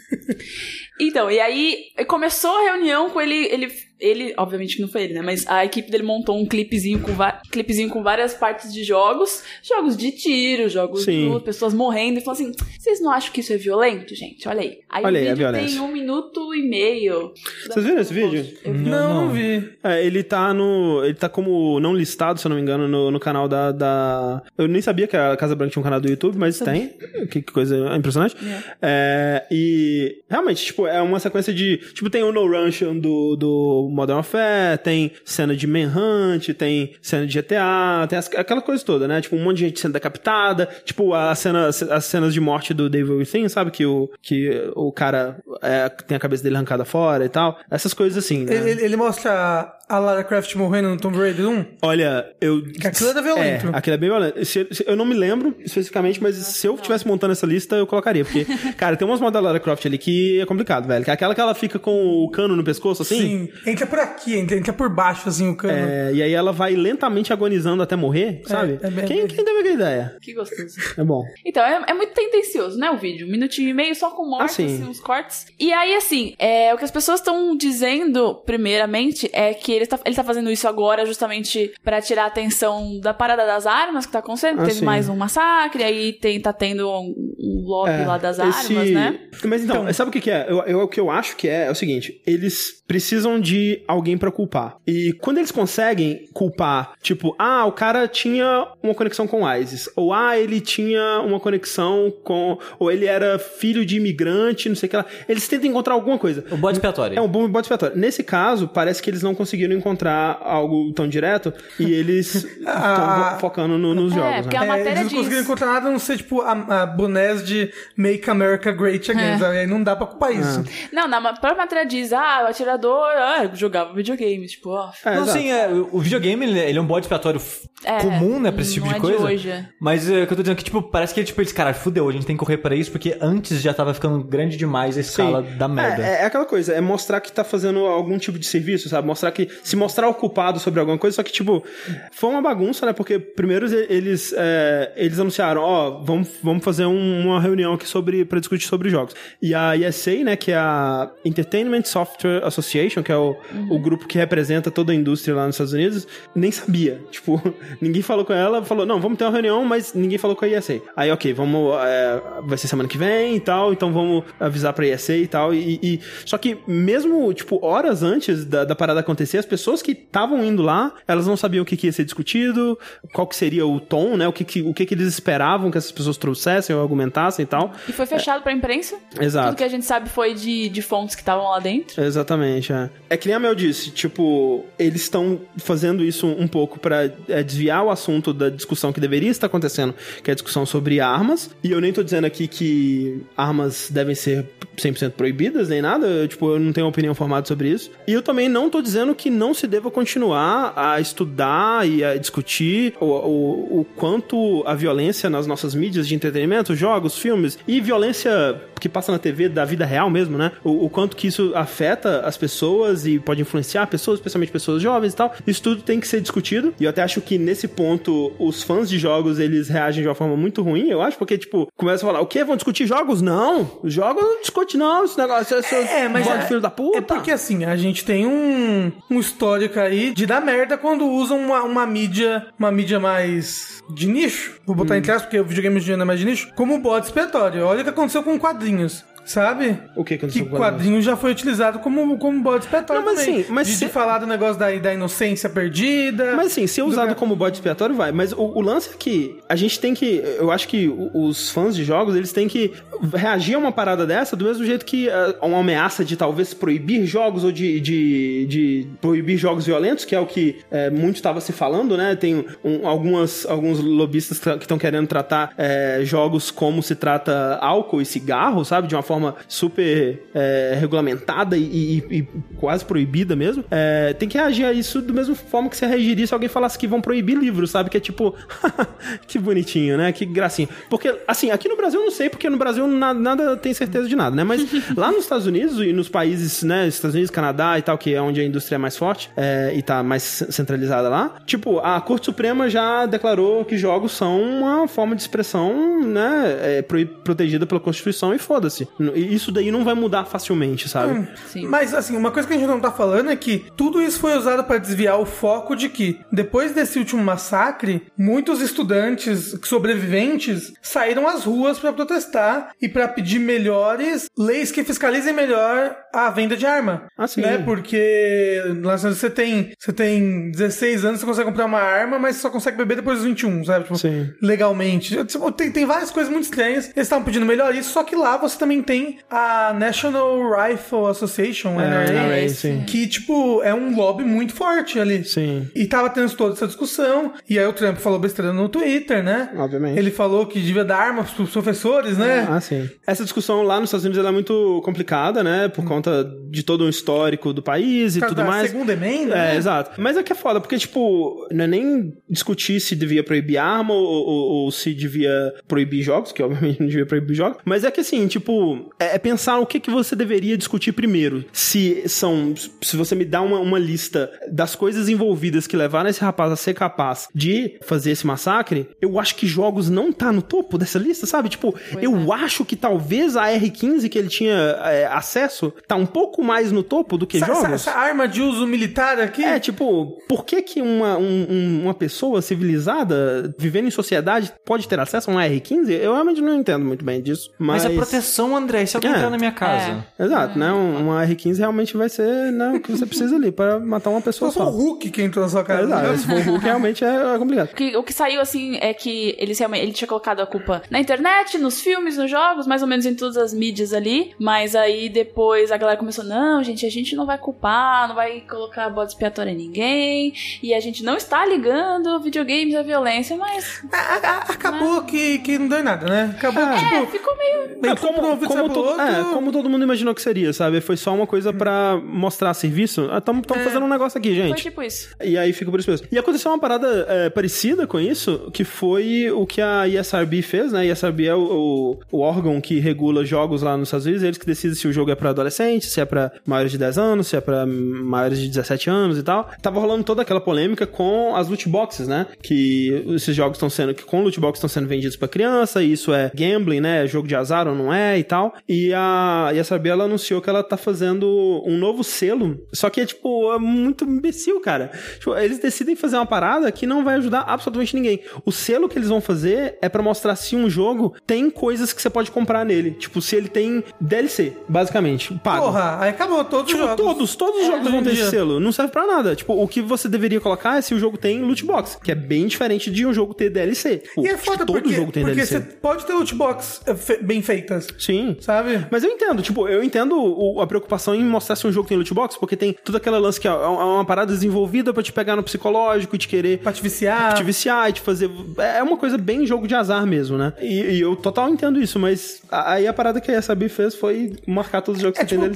Então, e aí começou a reunião com ele, ele, ele, obviamente que não foi ele, né? Mas a equipe dele montou um clipezinho com, clipezinho com várias partes de jogos, jogos de tiro, jogos Sim. de pessoas morrendo, e falou assim: vocês não acham que isso é violento, gente? Olha aí. Aí Olha o aí, a vídeo tem um minuto e meio. Vocês viram esse vídeo? Eu vi. Não, não Não. vi. É, ele tá no. Ele tá como não listado, se eu não me engano, no, no canal da, da. Eu nem sabia que a Casa Branca tinha um canal do YouTube, mas tem. Que, que coisa impressionante. É, e realmente, tipo, é uma sequência de. Tipo, tem o No Runtion do, do Modern Warfare, tem cena de Manhunt, tem cena de GTA, tem as- aquela coisa toda, né? Tipo, um monte de gente sendo decapitada. Tipo, a cena, as cenas de morte do David Within, sabe? Que o, que o cara é, tem a cabeça dele arrancada fora e tal. Essas coisas assim, né? Ele, ele- ele mostra a- Lara Croft morrendo no Tomb Raider 1. Olha, eu. Que aquilo era violento. É, aquilo é bem violento. Se- se- eu não me lembro especificamente, mas se eu estivesse montando essa lista, eu colocaria. Porque, cara, tem umas modas da Lara Croft ali que é complicado, velho. Que é aquela que ela fica com o cano no pescoço, assim. Sim. Entra por aqui, entra, entra por baixo, assim, o cano. É, e aí ela vai lentamente agonizando até morrer, sabe? é bem- quem, quem teve aquela ideia? Que gostoso. É bom. Então, é, é muito tendencioso, né, o vídeo? Um minutinho e meio só com mortes, Ah, sim. assim, uns cortes. E aí, assim, é, o que as pessoas estão dizendo, primeiramente, é que ele tá, ele tá fazendo isso agora justamente pra tirar a atenção da parada das armas que tá acontecendo. Ah, Teve sim. mais um massacre, aí tem, tá tendo um, um lobby É, lá das esse- armas, né? Mas então, sabe o que, que é? Eu, eu- o que eu acho que é é o seguinte: eles precisam de alguém pra culpar. E quando eles conseguem culpar, tipo, ah, o cara tinha uma conexão com o ISIS, ou ah, ele tinha uma conexão com. ou ele era filho de imigrante, não sei o que lá. Eles tentam encontrar alguma coisa. O bode expiatório. É um bom bode expiatório. Nesse caso, parece que eles não conseguiram encontrar algo tão direto e eles estão Ah. focando no- nos É, jogos. porque né? a É, matéria eles não diz. conseguiram encontrar nada a não ser, tipo, a, a bonés de Make America Great Again, É. sabe? Aí não dá pra culpar isso. Não, na própria matéria diz, ah, o atirador ah, jogava videogame, tipo, ó. É, não, sim, é, o videogame ele, ele é um bode expiatório É, comum, né, pra esse tipo não de é coisa. hoje, é. Mas é, o que eu tô dizendo é que, tipo, parece que tipo, eles, cara, fudeu, a gente tem que correr pra isso, porque antes já tava ficando grande demais a escala da merda. É, é aquela coisa, é mostrar que tá fazendo algum tipo de serviço, sabe? Mostrar que. Se mostrar ocupado sobre alguma coisa, só que, tipo, foi uma bagunça, né? Porque primeiro eles, é, eles anunciaram, ó, vamos, vamos fazer um- uma reunião aqui sobre, pra discutir sobre jogos. E a ESA, né, que é a Entertainment Software Association, que é o, o grupo que representa toda a indústria lá nos Estados Unidos, nem sabia. Tipo, ninguém falou com ela, falou, não, vamos ter uma reunião, mas ninguém falou com a ESA. Aí, ok, vamos. é, vai ser semana que vem e tal, então vamos avisar pra ESA e tal. E, e- só que mesmo, tipo, horas antes da, da parada acontecer, pessoas que estavam indo lá, elas não sabiam o que, que ia ser discutido, qual que seria o tom, né? O que, que, o que, que eles esperavam que essas pessoas trouxessem ou argumentassem e tal. E foi fechado pra imprensa. Exato. Tudo que a gente sabe foi de, de fontes que estavam lá dentro. Exatamente, é. É que nem a Mel disse, tipo, eles estão fazendo isso um pouco pra é, desviar o assunto da discussão que deveria estar acontecendo, que é a discussão sobre armas. E eu nem tô dizendo aqui que armas devem ser 100% proibidas, nem nada. Eu, tipo, eu não tenho opinião formada sobre isso. E eu também não tô dizendo que não se deva continuar a estudar e a discutir o, o, o quanto a violência nas nossas mídias de entretenimento, jogos, filmes e violência que passa na TV da vida real mesmo, né? O, o quanto que isso afeta as pessoas e pode influenciar pessoas, especialmente pessoas jovens e tal. Isso tudo tem que ser discutido. E eu até acho que nesse ponto os fãs de jogos eles reagem de uma forma muito ruim, eu acho, porque tipo, começam a falar: "O quê? Vão discutir jogos? Não. Os jogos não discute não, esse negócio é, É, mas é, de filho da puta". é porque assim, a gente tem um, um histórico aí de dar merda quando usam uma, uma mídia, uma mídia mais de nicho. Vou botar Hum. entre aspas, porque o videogame em não é mais de nicho, como o bode expiatório. Olha o que aconteceu com quadrinhos. Sabe? O que aconteceu Que com quadrinhos? quadrinho já foi utilizado como, como bode expiatório Não, mas também. sim, mas de, se- de falar do negócio da, da inocência perdida. Mas assim, ser usado do- como bode expiatório vai. Mas o, o lance é que a gente tem que. Eu acho que os fãs de jogos eles têm que reagir a uma parada dessa do mesmo jeito que eh, a uma ameaça de talvez proibir jogos ou de, de, de proibir jogos violentos, que é o que eh, muito estava se falando, né? Tem um- algumas, alguns lobistas que estão querendo tratar eh, jogos como se trata álcool e cigarro, sabe? De uma forma super eh, regulamentada e, e- e quase proibida mesmo. Eh, tem que reagir a isso do mesmo forma que você reagiria se alguém falasse que vão proibir livros, sabe? Que é tipo, que bonitinho, né? Que gracinha. Porque, assim, aqui no Brasil eu não sei, porque no Brasil na- nada tem certeza de nada, né? Mas lá nos Estados Unidos e nos países, né? Estados Unidos, Canadá e tal, que é onde a indústria é mais forte eh, e tá mais centralizada lá, tipo, a Corte Suprema já declarou que jogos são uma forma de expressão, né? pro- protegida pela Constituição e foda-se. Isso daí não vai mudar facilmente, sabe? Sim. Mas, assim, uma coisa que a gente não tá falando é que tudo isso foi usado para desviar o foco de que, depois desse último massacre, muitos estudantes sobreviventes saíram às ruas para protestar e para pedir melhores leis que fiscalizem melhor a venda de arma. Ah, sim. Né? Porque lá você tem, você tem 16 anos, você consegue comprar uma arma, mas só consegue beber depois dos 21, sabe? Tipo, Sim. legalmente. Tipo, Tem, tem várias coisas muito estranhas. Eles estavam pedindo melhor isso, só que lá você também tem a National Rifle Association, É, NRA, NRA, sim. que, tipo, é um lobby muito forte ali. Sim. E tava tendo toda essa discussão, e aí o Trump falou besteira no Twitter, né? Obviamente. Ele falou que devia dar armas pros professores, né? Ah, sim. Essa discussão lá nos Estados Unidos ela é muito complicada, né? Por conta de todo o histórico do país e tudo da mais. segunda emenda, É, né? exato. Mas é que é foda, porque, tipo, não é nem discutir se devia proibir arma ou, ou- ou se devia proibir jogos, que obviamente não devia proibir jogos. Mas é que, assim, tipo, tipo, é, é pensar o que, que você deveria discutir primeiro. Se são. Se você me dá uma, uma lista das coisas envolvidas que levaram esse rapaz a ser capaz de fazer esse massacre, eu acho que jogos não tá no topo dessa lista, sabe? Tipo, Pois eu é. acho que talvez a R15 que ele tinha é, acesso tá um pouco mais no topo do que Essa, essa- jogos. essa arma de uso militar aqui. É, tipo, por que que uma, um- um- uma pessoa civilizada, vivendo em sociedade, pode ter acesso a uma R15? Eu realmente não entendo muito bem disso. Mas, Mas, é proteção, André. Se alguém É. entrar na minha casa. Exato, né? Um- Uma R15 realmente vai ser né, o que você precisa ali para matar uma pessoa Só foi o só. Hulk que entrou na sua casa. Exato, né? se for o Hulk, realmente é, é complicado. O que, o que saiu, assim, é que ele, realmente- ele tinha colocado a culpa na internet, nos filmes, nos jogos, mais ou menos em todas as mídias ali. Mas aí depois a galera começou: não, gente, a gente não vai culpar, não vai colocar bode expiatório em ninguém. E a gente não está ligando videogames à violência, mas. A- a- a- Acabou que, que não deu em nada, né? Acabou que, É, tipo, ficou meio. bem, É, como, como, como, todo, outro, é, como todo mundo imaginou que seria, sabe? Foi só uma coisa pra mostrar serviço. Estamos fazendo um negócio aqui, Foi gente. tipo isso. E aí fica por isso mesmo. E aconteceu uma parada é, parecida com isso, que foi o que a ESRB fez, né? A ESRB é o, o, o órgão que regula jogos lá nos Estados Unidos, eles que decidem se o jogo é pra adolescente, se é pra maiores de 10 anos, se é pra maiores de 17 anos e tal. Tava rolando toda aquela polêmica com as loot boxes, né? Que esses jogos estão sendo, que com loot boxes estão sendo vendidos pra criança, e isso é gambling, né? É jogo de azar ou não é e tal. E a ESRB, ela anunciou que ela tá fazendo um novo selo, só que é tipo, é muito imbecil, cara. Tipo, eles decidem fazer uma parada que não vai ajudar absolutamente ninguém. O selo que eles vão fazer é pra mostrar se um jogo tem coisas que você pode comprar nele. Tipo, se ele tem DLC, basicamente, pago. Porra, aí acabou todos Tipo, os jogos. todos, todos os jogos hoje vão ter esse selo. Não serve pra nada. Tipo, o que você deveria colocar é se o jogo tem loot box, que é bem diferente de um jogo ter DLC. Tipo, E é foda todo porque, jogo tem porque DLC. você pode ter loot box eh, bem feitas, Sim. sabe? Mas eu entendo, tipo, eu entendo a preocupação em mostrar se um jogo tem loot box, porque tem toda aquela lance que é é uma parada desenvolvida pra te pegar no psicológico e te querer Pra te viciar. te viciar e te fazer. É uma coisa bem jogo de azar mesmo, né? E, e eu total entendo isso, mas aí a parada que a Sabi fez foi marcar todos os jogos É que tem tipo,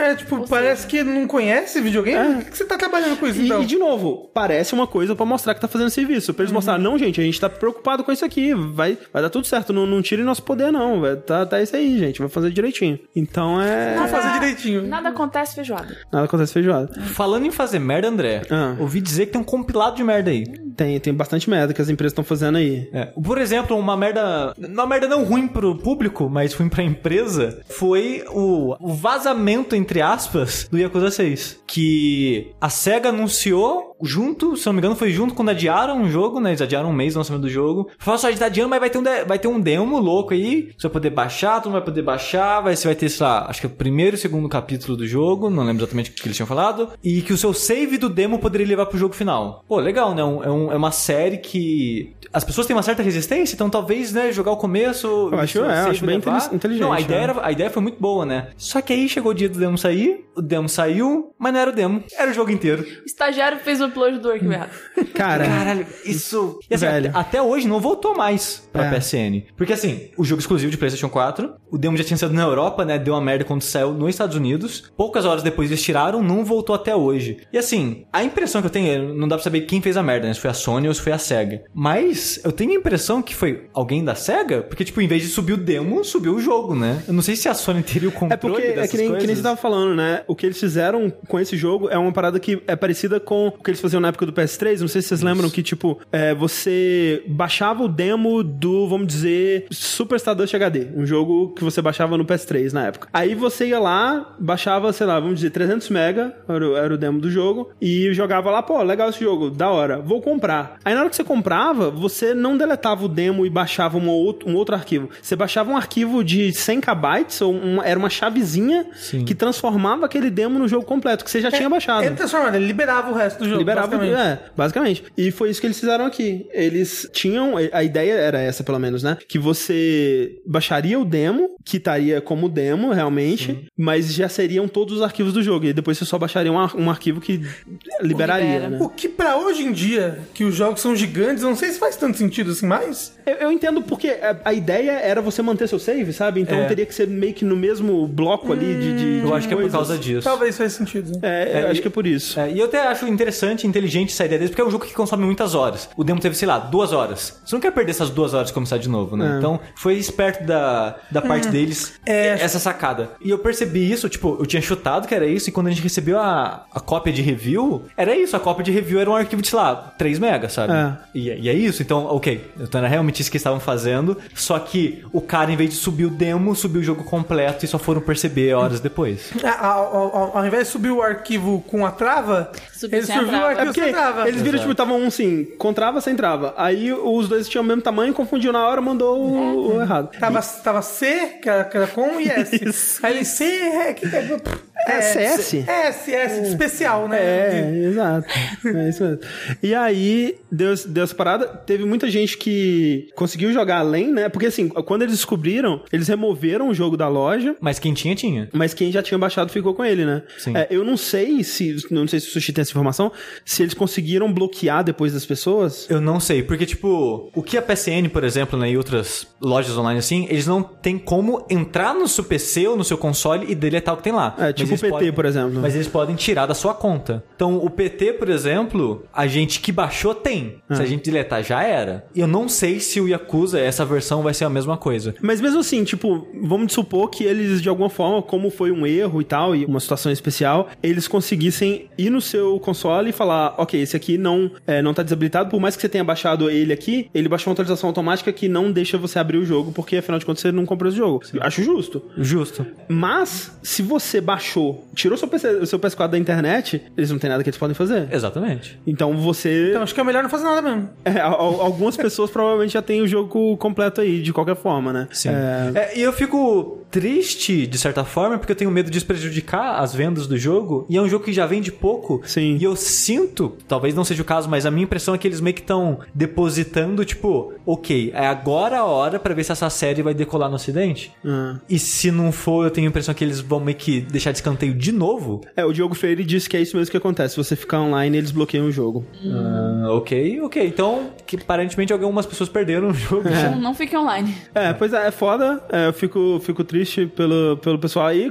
É, tipo parece que não conhece videogame. Por que você tá trabalhando com isso, E, então? e, de novo, parece uma coisa pra mostrar que tá fazendo serviço. Pra eles mostrar, não, gente, a gente tá preocupado com isso aqui. Vai, vai dar tudo certo. Não, não tire nosso poder, não. Tá, tá isso aí, gente. Vai fazer direitinho. Então é. Vou fazer direitinho. Nada acontece feijoada. Nada acontece feijoada. Falando em fazer merda, André, Ah. ouvi dizer que tem um compilado de merda aí. Tem, tem bastante merda que as empresas estão fazendo aí. É, Por exemplo, uma merda. Uma merda não ruim pro público, mas ruim pra empresa, foi o, o vazamento, entre aspas, do Yakuza 6. Que a SEGA anunciou junto, se não me engano, foi junto quando adiaram o jogo, né? Eles adiaram um mês o lançamento do jogo. Falaram só, a gente tá adiando, mas vai ter, um de- vai ter um demo louco aí. Você vai poder baixar, tu não vai poder baixar. Vai, você vai ter, sei lá, acho que é o primeiro e segundo capítulo do jogo, não lembro exatamente o que eles tinham falado. E que o seu save do demo poderia levar pro jogo final. Pô, legal, né? Um- É, um- é uma série que. As pessoas têm uma certa resistência, então talvez, né, jogar o começo. Eu acho- é, acho bem levar. inteligente, Não, a né? ideia, era- a ideia foi muito boa, né? Só que aí chegou o dia do demo sair, o demo saiu, mas não era o demo, era o jogo inteiro. O estagiário fez o upload do arquivo errado. Cara, Caralho, isso. E assim, Velho. até, hoje não voltou mais pra É. PSN. Porque assim, o jogo exclusivo de PlayStation 4, o demo já tinha sido na Europa, né? Deu uma merda quando saiu nos Estados Unidos. Poucas horas depois eles tiraram, não voltou até hoje. E assim, a impressão que eu tenho, é, não dá pra saber quem fez a merda, né? Se foi a Sony ou se foi a SEGA. Mas eu tenho a impressão que foi alguém da SEGA, porque, tipo, em vez de subir o demo, subiu o jogo, né? Eu não sei se a Sony teria o É controle porque é dessas que nem, que nem você tava falando, né? O que eles fizeram com esse jogo é uma parada que é parecida com o que eles faziam na época do PS3. Não sei se vocês lembram que, tipo, é, você baixava o demo do, vamos dizer, Super Stardust HD. Um jogo que você baixava no PS3 na época. Aí você ia lá, baixava, sei lá, vamos dizer, 300 mega, era, o- era o demo do jogo, e jogava lá, pô, legal esse jogo, da hora, vou comprar. Aí na hora que você comprava, você não deletava o demo e baixava um outro, um outro arquivo. Você baixava um arquivo de 100 KB, ou uma- era uma chavezinha que transformava aquele demo no jogo completo, que você já tinha baixado. Ele transformava, ele liberava o resto do jogo. Liberava, basicamente. é, basicamente. E foi isso que eles fizeram aqui. Eles tinham, a ideia era essa pelo menos, né? Que você baixaria o demo, que estaria como demo realmente, mas já seriam todos os arquivos do jogo. E depois você só baixaria um, ar- um arquivo que liberaria, libera. né? O que pra hoje em dia, que os jogos são gigantes, eu não sei se faz tanto sentido assim mais. Eu, eu entendo porque a, a ideia era você manter seu save, sabe? Então É. teria que ser meio que no mesmo bloco ali de, de, Eu de acho que é por coisas. causa disso. Talvez faz sentido. É, eu É, acho e- que é por isso. É, e eu até acho interessante bastante inteligente essa ideia deles, porque é um jogo que consome muitas horas. O demo teve, sei lá, duas horas. Você não quer perder essas duas horas e começar de novo, né? É. Então, foi esperto da, da parte deles É. essa sacada. E eu percebi isso, tipo, eu tinha chutado que era isso, e quando a gente recebeu a, a cópia de review, era isso, a cópia de review era um arquivo de, sei lá, 3 megas, sabe? É. E, e é isso, então, ok. Então era realmente isso que eles estavam fazendo, só que o cara, em vez de subir o demo, subiu o jogo completo e só foram perceber horas depois. É, Ao, ao- ao- ao invés de subir o arquivo com a trava, Subiu ele sem É arquivo porque eles viram, Exato. tipo, estavam um assim, com trava sem trava. Aí os dois tinham o mesmo tamanho, confundiu na hora, mandou o, o errado. Tava, tava C, que era, que era com, e S. Aí ele C, é, que é, É, CS? S, S, especial, né? É, exato. É isso mesmo. E aí, deu, deu essa parada. Teve muita gente que conseguiu jogar além, né? Porque assim, quando eles descobriram, eles removeram o jogo da loja. Mas quem tinha, tinha. Mas quem já tinha baixado ficou com ele, né? Sim. É, eu não sei se. Não sei se o Sushi tem essa informação. Se eles conseguiram bloquear depois das pessoas. Eu não sei, porque, tipo, o que a PSN, por exemplo, né, e outras lojas online assim, eles não têm como entrar no seu PC ou no seu console e deletar o que tem lá. É, tipo O PT, por exemplo. Mas eles podem tirar da sua conta. Então, o PT, por exemplo, a gente que baixou tem. Se Ah. a gente deletar, já era. E eu não sei se o Yakuza, essa versão, vai ser a mesma coisa. Mas mesmo assim, tipo, vamos supor que eles, de alguma forma, como foi um erro e tal, e uma situação especial, eles conseguissem ir no seu console e falar, ok, esse aqui não, é, não tá desabilitado, por mais que você tenha baixado ele aqui, ele baixou uma atualização automática que não deixa você abrir o jogo, porque afinal de contas você não comprou esse jogo. Acho justo. Justo. Mas, se você baixou, tirou seu, PC, o seu PS4 da internet, eles não tem nada que eles podem fazer. Exatamente. Então você. Então acho que é melhor não fazer nada mesmo. É, al- algumas pessoas provavelmente já têm o jogo completo aí, de qualquer forma, né? Sim. É, É, e eu fico triste, de certa forma, porque eu tenho medo de isso prejudicar as vendas do jogo. E é um jogo que já vende pouco. Sim. E eu sinto, talvez não seja o caso, mas a minha impressão é que eles meio que estão depositando, tipo, ok, é agora a hora pra ver se essa série vai decolar no ocidente. ah. E se não for, eu tenho a impressão que eles vão meio que deixar de escanteio de novo. É, o Diogo Freire disse que é isso mesmo que acontece. Se você ficar online, eles bloqueiam o jogo. Ah, ok, ok. Então, que aparentemente algumas pessoas perderam o jogo. Não, não fique online. É, pois é, é foda. É, eu fico, fico triste pelo, pelo pessoal aí.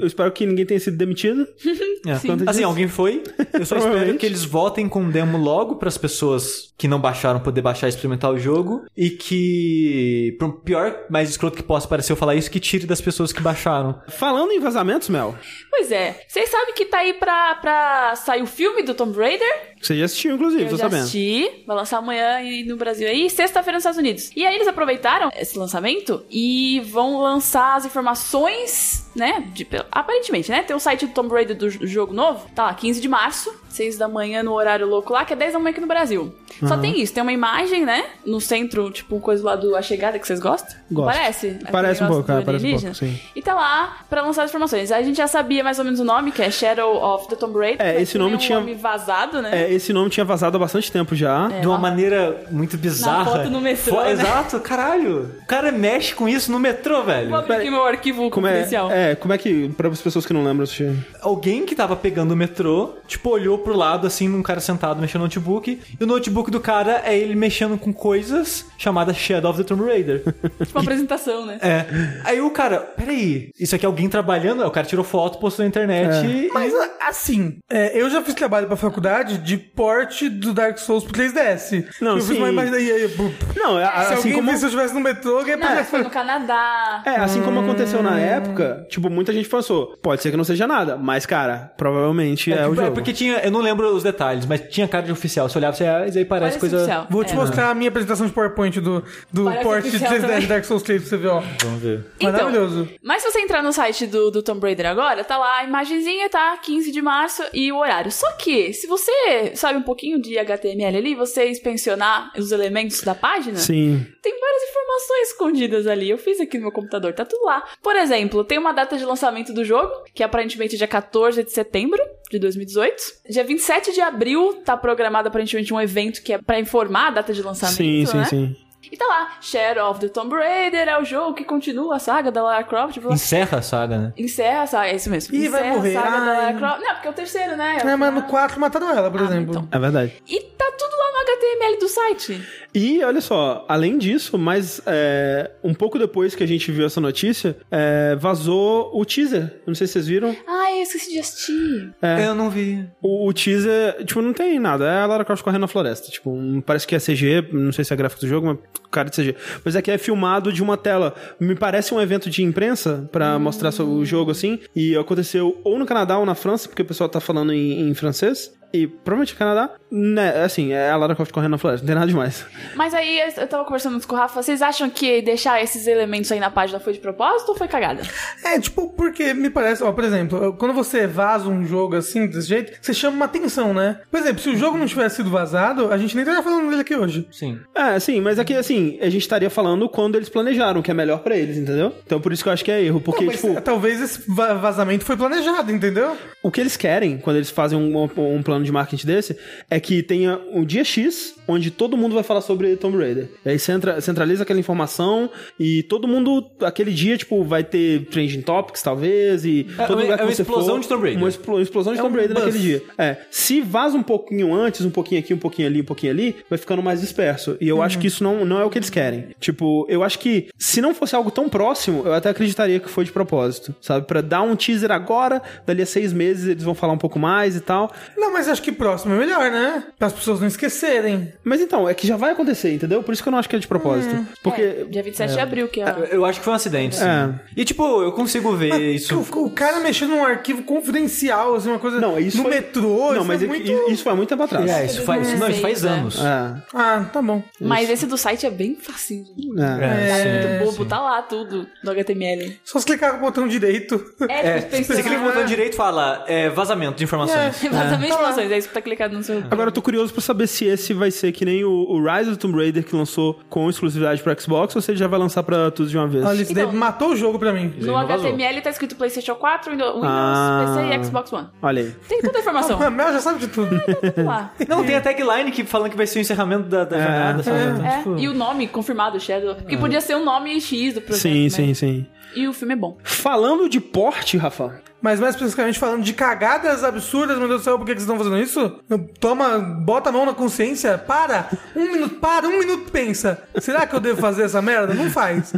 Eu espero que ninguém tenha sido demitido. É. Assim, disso? alguém foi. Eu só espero que eles votem com o demo logo para as pessoas que não baixaram poder baixar e experimentar o jogo. E que, por pior, mais escroto que possa parecer eu falar isso, que tire das pessoas que baixaram. Falando em vazamentos, Mel, Pois é. Vocês sabem que tá aí pra, pra sair o filme do Tomb Raider? Você já assistiu, inclusive, Eu tô já sabendo. assisti. Vai lançar amanhã e no Brasil aí, sexta-feira nos Estados Unidos. E aí eles aproveitaram esse lançamento e vão lançar as informações, né? de- aparentemente, né? Tem o site do Tomb Raider do, jogo novo. Tá lá, 15 de março, 6 da manhã no horário louco lá, que é 10 da manhã aqui no Brasil. Só tem isso, tem uma imagem, né? No centro, tipo, coisa lá do A Chegada que vocês gostam. Gosto. Parece? Aquele Parece um pouco, é, parece um pouco, sim. E tá lá pra lançar as informações. Aí a gente já sabia mais ou menos o nome, que é Shadow of the Tomb Raider. É, esse nome um tinha- nome vazado, né? É, esse nome tinha vazado há bastante tempo já. É. de uma lá. maneira muito bizarra. foto no metrô, Fo- né? Exato, caralho. O cara mexe com isso no metrô, velho. Vou abrir aqui meu arquivo Como é, confidencial. é, como é que, para as pessoas que não lembram, Sushi? Alguém que tava pegando o metrô, tipo, olhou pro lado, assim, num cara sentado mexendo no notebook. E o notebook do cara é ele mexendo com coisas chamadas Shadow of the Tomb Raider. Tipo uma apresentação, né? É. Aí o cara, peraí, isso aqui é alguém trabalhando? O cara tirou foto, postou na internet e. Mas a- assim, é, eu já fiz trabalho pra faculdade de porte do Dark Souls pro 3DS. Não, eu sim. fiz uma imagem daí. aí, Não, é, se assim alguém como... se eu estivesse no metrô, alguém Não, foi no Canadá. É, assim como aconteceu na época, tipo, muita gente pensou, pode ser que não seja nada, mas, cara, provavelmente é, É, o tipo, é jogo. porque tinha, eu não lembro os detalhes, mas tinha cara de oficial. Você olhava, você ah, aí parece, Parece coisa. oficial. Vou te É. mostrar a minha apresentação de PowerPoint do, do Parece porte de oficial 3DS também. Dark Souls 3 pra você ver, ó. Vamos ver. Então, Maravilhoso. Mas se você entrar no site do, do Tomb Raider agora, tá lá a imagenzinha, tá? 15 de março e o horário. Só que, se você sabe um pouquinho de HTML ali, você inspecionar os elementos da página, Sim. tem várias informações escondidas ali. Eu fiz aqui no meu computador, tá tudo lá. Por exemplo, tem uma data de lançamento do jogo, que é aparentemente dia 14 de setembro de 2018. Dia 27 de abril tá programado aparentemente um evento que é pra informar a data de lançamento, Sim, sim, né? sim. E tá lá, Shadow of the Tomb Raider é o jogo que continua a saga da Lara Croft. Blá, Encerra a saga, né? Encerra a saga, é isso mesmo. Vai Encerra morrer. a saga da Ai. Lara Croft. Não, porque é o terceiro, né? É o É, mas no final. 4 mataram ela, por Ah, exemplo. então. É verdade. E tá tudo lá no HTML do site. E olha só, além disso, mas é, um pouco depois que a gente viu essa notícia, é, vazou o teaser. Não sei se vocês viram. Ai, eu esqueci de assistir. É. Eu não vi. O, o teaser, tipo, não tem nada. É a Lara Croft correndo na floresta. Tipo, um- parece que é CG, não sei se é gráfico do jogo, mas cara de CG. Mas é que é filmado de uma tela. Me parece um evento de imprensa pra mostrar so- o jogo assim. E aconteceu ou no Canadá ou na França, porque o pessoal tá falando em, em francês. E provavelmente Canadá, né, assim, é a Lara Croft correndo na floresta, não tem nada demais. Mas aí eu tava conversando com o Rafa, vocês acham que deixar esses elementos aí na página foi de propósito ou foi cagada? É, tipo, porque me parece, ó, por exemplo, quando você vaza um jogo assim, desse jeito, você chama uma atenção, né? Por exemplo, se o jogo não tivesse sido vazado, a gente nem estaria falando dele aqui hoje. Sim. É, sim, mas aqui, assim, a gente estaria falando quando eles planejaram, que é melhor pra eles, entendeu? Então por isso que eu acho que é erro, porque, Não, tipo, talvez esse va- vazamento foi planejado, entendeu? o que eles querem quando eles fazem um, um plano de marketing desse é que tenha um dia X onde todo mundo vai falar sobre Tomb Raider. E aí centra- centraliza aquela informação e todo mundo, aquele dia, tipo, vai ter trending topics, talvez, e É, todo é lugar que uma você explosão for, de Tomb Raider. Uma explo- explosão de É Tomb um Raider buzz. naquele dia. É. Se vaza um pouquinho antes, um pouquinho aqui, um pouquinho ali, um pouquinho ali, vai ficando mais disperso. E eu acho que isso não, não é o que eles querem. Tipo, eu acho que se não fosse algo tão próximo, eu até acreditaria que foi de propósito, sabe? Pra dar um teaser agora, dali a seis meses eles vão falar um pouco mais e tal. Não, mas acho que próximo é melhor, né? Para as pessoas não esquecerem. Mas então, é que já vai acontecer, entendeu? Por isso que eu não acho que é de propósito. Porque. É, dia 27 de abril, que é. Eu acho que foi um acidente, sim. É. E, tipo, eu consigo ver isso. O, o cara mexendo num arquivo confidencial, assim, uma coisa Não, isso no foi- metrô, Não, isso mas é é muito... isso foi muito tempo atrás. É, isso faz, não, isso faz 2016, anos. É. Ah, tá bom. Mas esse do site é bem facinho. É. É, Muito sim. bobo, tá lá tudo no HTML. Só se clicar com o botão direito. É, É, você clica no botão direito e fala é, vazamento de informações. Exatamente Tá lá. informações, é isso que tá clicado no seu. Agora eu tô curioso pra saber se esse vai ser que nem o, o Rise of Tomb Raider que lançou com exclusividade pro Xbox ou se ele já vai lançar pra todos de uma vez. Olha, isso daí Então- matou o jogo pra mim. No. HTML tá escrito PlayStation 4, Windows, Windows, Ah. PC e Xbox One. Olha aí. Tem toda a informação. A Mel já sabe de tudo. Tudo lá. Não, tem a tagline que falando que vai ser o encerramento da, da jornada, sabe? Então, É, tipo, e o nome confirmado, Shadow. Que podia ser o nome X do projeto. Sim, né? sim, sim. E o filme é bom. Falando de porte, Rafa. Mas mais especificamente falando de cagadas absurdas, meu Deus do céu, por que que vocês estão fazendo isso? Toma, bota a mão na consciência, para, um minuto, para, um minuto, pensa. Será que eu devo fazer essa merda? Não faz.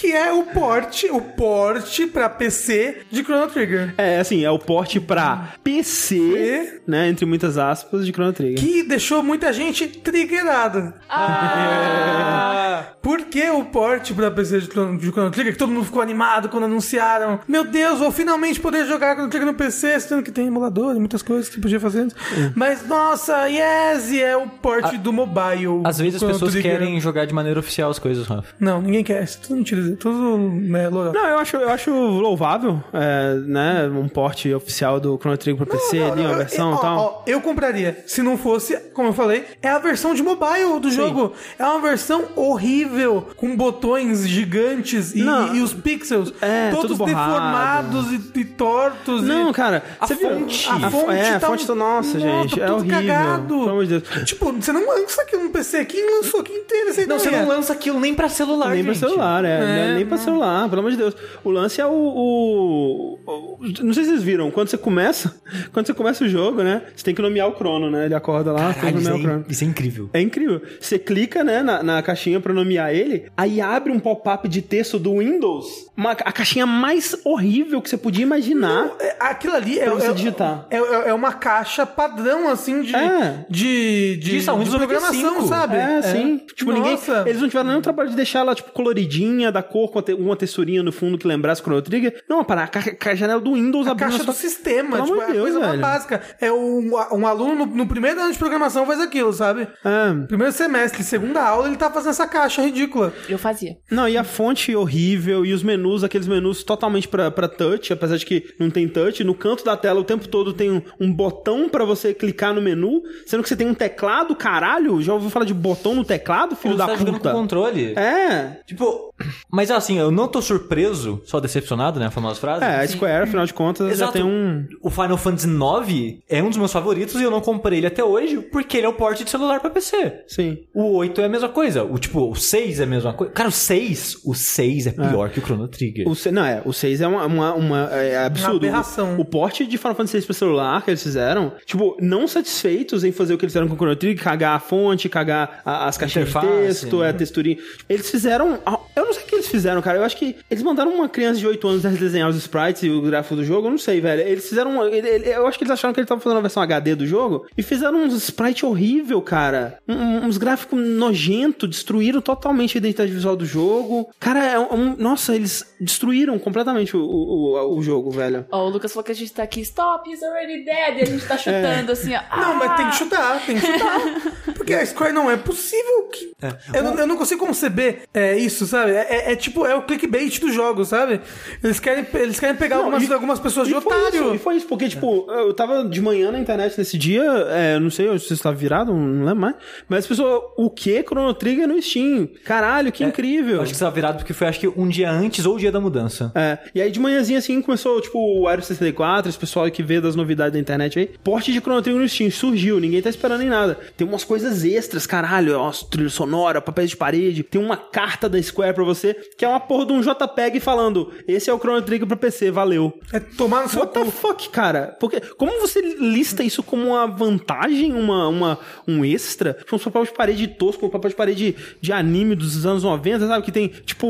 Que é o porte, o porte pra PC de Chrono Trigger. É, assim, é o porte pra PC, né, entre muitas aspas, de Chrono Trigger. Que deixou muita gente triggerada. Ah, Por que o porte pra PC de Chrono, de Chrono Trigger? Que todo mundo ficou animado quando anunciaram. Meu Deus, vou finalmente poder jogar Chrono Trigger no PC, sendo que tem emulador e muitas coisas que podia fazer antes. Mas, nossa, yes! E é o porte do mobile. Às vezes as pessoas Trigger. querem jogar de maneira oficial as coisas, Rafa. Não, ninguém quer. Isso é tudo mentira. Tudo, né. Não, eu acho, eu acho louvável, é, né, um porte oficial do Chrono Trigger pra PC, ali, uma Eu- versão e tal. ó, ó, eu compraria. Se não fosse, como eu falei, é a versão de mobile do jogo. É uma versão horrível, com botões gigantes e, Não. e os pixels É, todos deformados e, e tortos. Não, e... cara, A você viu? fonte. A, fonte é, a tá fonte tá, nossa, gente, tá é horrível. cagado. Pelo amor de Deus. Tipo, você não lança aquilo no PC. Quem lançou? Teve essa Não, você não lança aquilo nem pra celular, Nem pra gente. celular, é. É, nem pra celular, pelo amor de Deus. O lance é o, o- o- Não sei se vocês viram, quando você começa. Quando você começa o jogo, né? Você tem que nomear o crono, né? Ele acorda lá, tem que Caralho, isso, nomear o é, crono. isso é incrível. É incrível. Você clica, né, na, na caixinha pra nomear ele, aí abre um pop-up de texto do Windows, uma, a caixinha mais horrível que você podia imaginar. É, Aquilo ali é, você é- digitar. É, é- é uma caixa padrão, assim, de, É. de, de, Disso, Windows de programação, 95. sabe? É, sim. Tipo, ninguém. Nossa. Eles não tiveram nenhum trabalho de deixar ela, tipo, coloridinha, da cor, com a uma texturinha no fundo que lembrasse Chrono Trigger. Não, para a, ca- ca- janela do Windows A caixa do sistema, Pelo tipo, é de a Deus, coisa mais básica. É um, um aluno no, no primeiro ano de programação faz aquilo, sabe? É. Primeiro semestre, segunda aula, ele tá fazendo essa caixa ridícula. eu fazia. Não, e a fonte horrível, e os menus, aqueles menus totalmente pra, pra touch, apesar de que não tem touch. No canto da tela o tempo todo tem um, um botão pra você clicar no menu, sendo que você tem um teclado, caralho. Já ouviu falar de botão no teclado, filho Ou da você tá jogando puta? com controle. É. Tipo, Mas assim, eu não tô surpreso, só decepcionado, né? A famosa frase. É, a Square, afinal de contas, já Exato. tem um. O Final Fantasy IX é um dos meus favoritos e eu não comprei ele até hoje porque ele é o porte de celular pra PC. Sim. O 8 é a mesma coisa. O tipo, o 6 é a mesma coisa. Cara, o 6, o 6 é pior que o Chrono Trigger. O se- não, é, o 6 é uma, uma, uma- é absurdo. aberração. O, o porte de Final Fantasy VI pra celular que eles fizeram, tipo, não satisfeitos em fazer o que eles fizeram com o Chrono Trigger, cagar a fonte, cagar a- as caixinhas de texto, né? é, texturinha. Eles fizeram. Eu não sei o que eles fizeram, cara. Eu acho que eles mandaram uma criança de 8 anos desenhar os sprites e o gráfico do jogo. Eu não sei, velho. Eles fizeram. uma- ele- ele- Eu acho que eles acharam que eles estavam fazendo a versão HD do jogo e fizeram uns sprites horrível, cara. Um- uns gráficos nojento, destruíram totalmente a identidade visual do jogo. Cara, é um- nossa, eles destruíram completamente o, o, o- o jogo, velho. Ó, o Lucas falou que a gente tá aqui, stop, he's already dead. E a gente tá É. chutando assim, ó. Não, mas tem que Ah! chutar, tem que chutar. Porque a Square não é possível que. Eu, não, eu não consigo conceber é, isso, sabe? É, é- é tipo, é o clickbait do jogo, sabe? Eles querem, eles querem pegar Não, algumas, e- algumas pessoas de foi isso, otário. e foi isso, porque, tipo, eu tava de manhã na internet nesse dia, é, eu não sei se você estava virado, não lembro mais, mas as pessoas, o que? Chrono Trigger no Steam. Caralho, que incrível. Eu acho que você tava virado porque foi, acho que, um dia antes ou o dia da mudança. É, e aí de manhãzinha assim começou, tipo, o Aero 64, esse pessoal que vê das novidades da internet aí. Porte de Chrono Trigger no Steam, surgiu, ninguém tá esperando em nada. Tem umas coisas extras, caralho, ó, trilha sonora, papéis de parede, tem uma carta da Square pra você, que é uma porra de um JPEG falando, esse é o Chrono Trigger pra PC, valeu. É tomar no seu What the cu. fuck, cara? Porque como você lista isso como uma vantagem, uma, uma, um extra? Tipo, uns papéis de parede tosco, um papel de parede de anime dos anos 90, sabe? Que tem, tipo,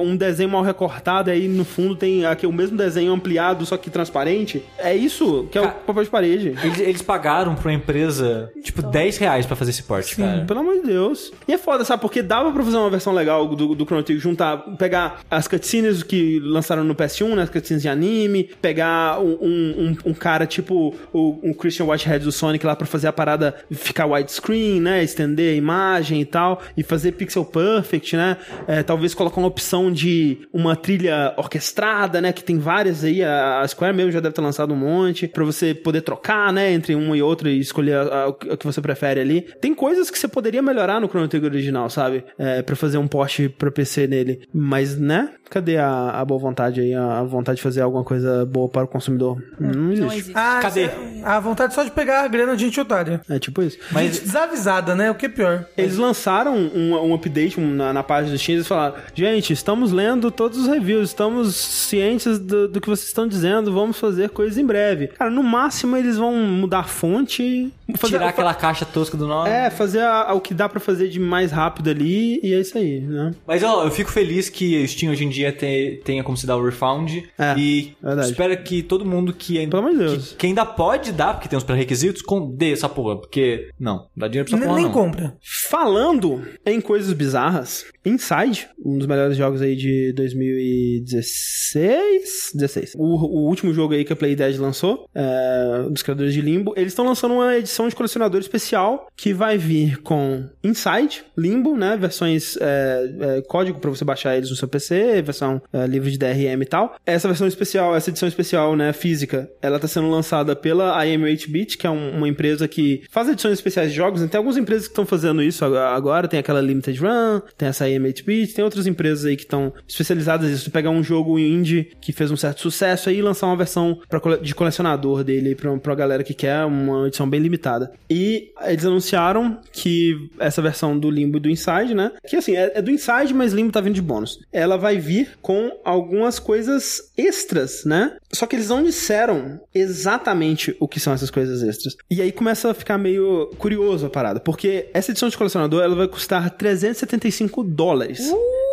um desenho mal recortado, aí no fundo tem aqui o mesmo desenho ampliado, só que transparente. É isso que é o Ca- papel de parede. Eles, eles pagaram pra uma empresa, tipo, 10 reais pra fazer esse porte, cara. Pelo amor de Deus. E é foda, sabe? Porque dava pra fazer uma versão legal do, do Chrono Trigger, juntar, pegar as cutscenes que lançaram no PS1, né? As cutscenes de anime, pegar um, um, um- um cara tipo o um Christian Whitehead do Sonic lá pra fazer a parada ficar widescreen, né? Estender a imagem e tal, e fazer pixel perfect, né? É, talvez colocar uma opção de uma trilha orquestrada, né? Que tem várias aí, a a Square mesmo já deve ter lançado um monte, pra você poder trocar, né? Entre uma e outra e escolher a- a- o que você prefere ali. Tem coisas que você poderia melhorar no Chrono Trigger original, sabe? É, pra fazer um porte pra PC nele. Mas, né? Cadê a, a boa vontade aí? A, a vontade de fazer alguma coisa boa para o consumidor? Não existe. Não existe. Ah, Cadê? A vontade só de pegar a grana de gente otária. É tipo isso. Mas- Gente desavisada, né? O que é pior. Eles lançaram um, um update na, na página do Steam e eles falaram: Gente, estamos lendo todos os reviews, estamos cientes do, do que vocês estão dizendo, vamos fazer coisas em breve. Cara, no máximo eles vão mudar a fonte. Fazer, Tirar aquela caixa tosca do nome. É, fazer a- a- o que dá pra fazer de mais rápido ali e é isso aí, né? Mas ó, eu fico feliz que o Steam hoje em dia te- tenha como se dar o refund. É, e verdade. espero que todo mundo que, ainda- Pelo amor de Deus. que, que ainda pode dar, porque tem os pré-requisitos, com, dê essa porra. Porque, não, dá dinheiro pra essa porra nem não. compra. Falando em coisas bizarras, Inside, um dos melhores jogos aí de 2016, 16. O, o último jogo aí que a Playdead lançou, é, dos criadores de Limbo, eles estão lançando uma edição de colecionador especial que vai vir com Inside, Limbo, né, versões é, é, código para você baixar eles no seu PC, versão é, livre de DRM e tal. Essa versão especial, essa edição especial, né, física, ela tá sendo lançada pela IM8-Bit, que é um- uma empresa que faz edições especiais de jogos. Tem algumas empresas que estão fazendo isso agora- tem aquela Limited Run, tem essa IM8-Bit, tem outras empresas aí que estão especializadas nisso. Pegar um jogo indie que fez um certo sucesso aí e lançar uma versão pra de colecionador dele pra, pra galera que quer uma edição bem limitada. E eles anunciaram que essa versão do Limbo e do Inside, né? Que assim, é, é do Inside, mas Limbo tá vindo de bônus. Ela vai vir com algumas coisas extras, né? Só que eles não disseram exatamente o que são essas coisas extras. E aí começa a ficar meio curioso a parada, porque essa edição de colecionador ela vai custar 375 dólares.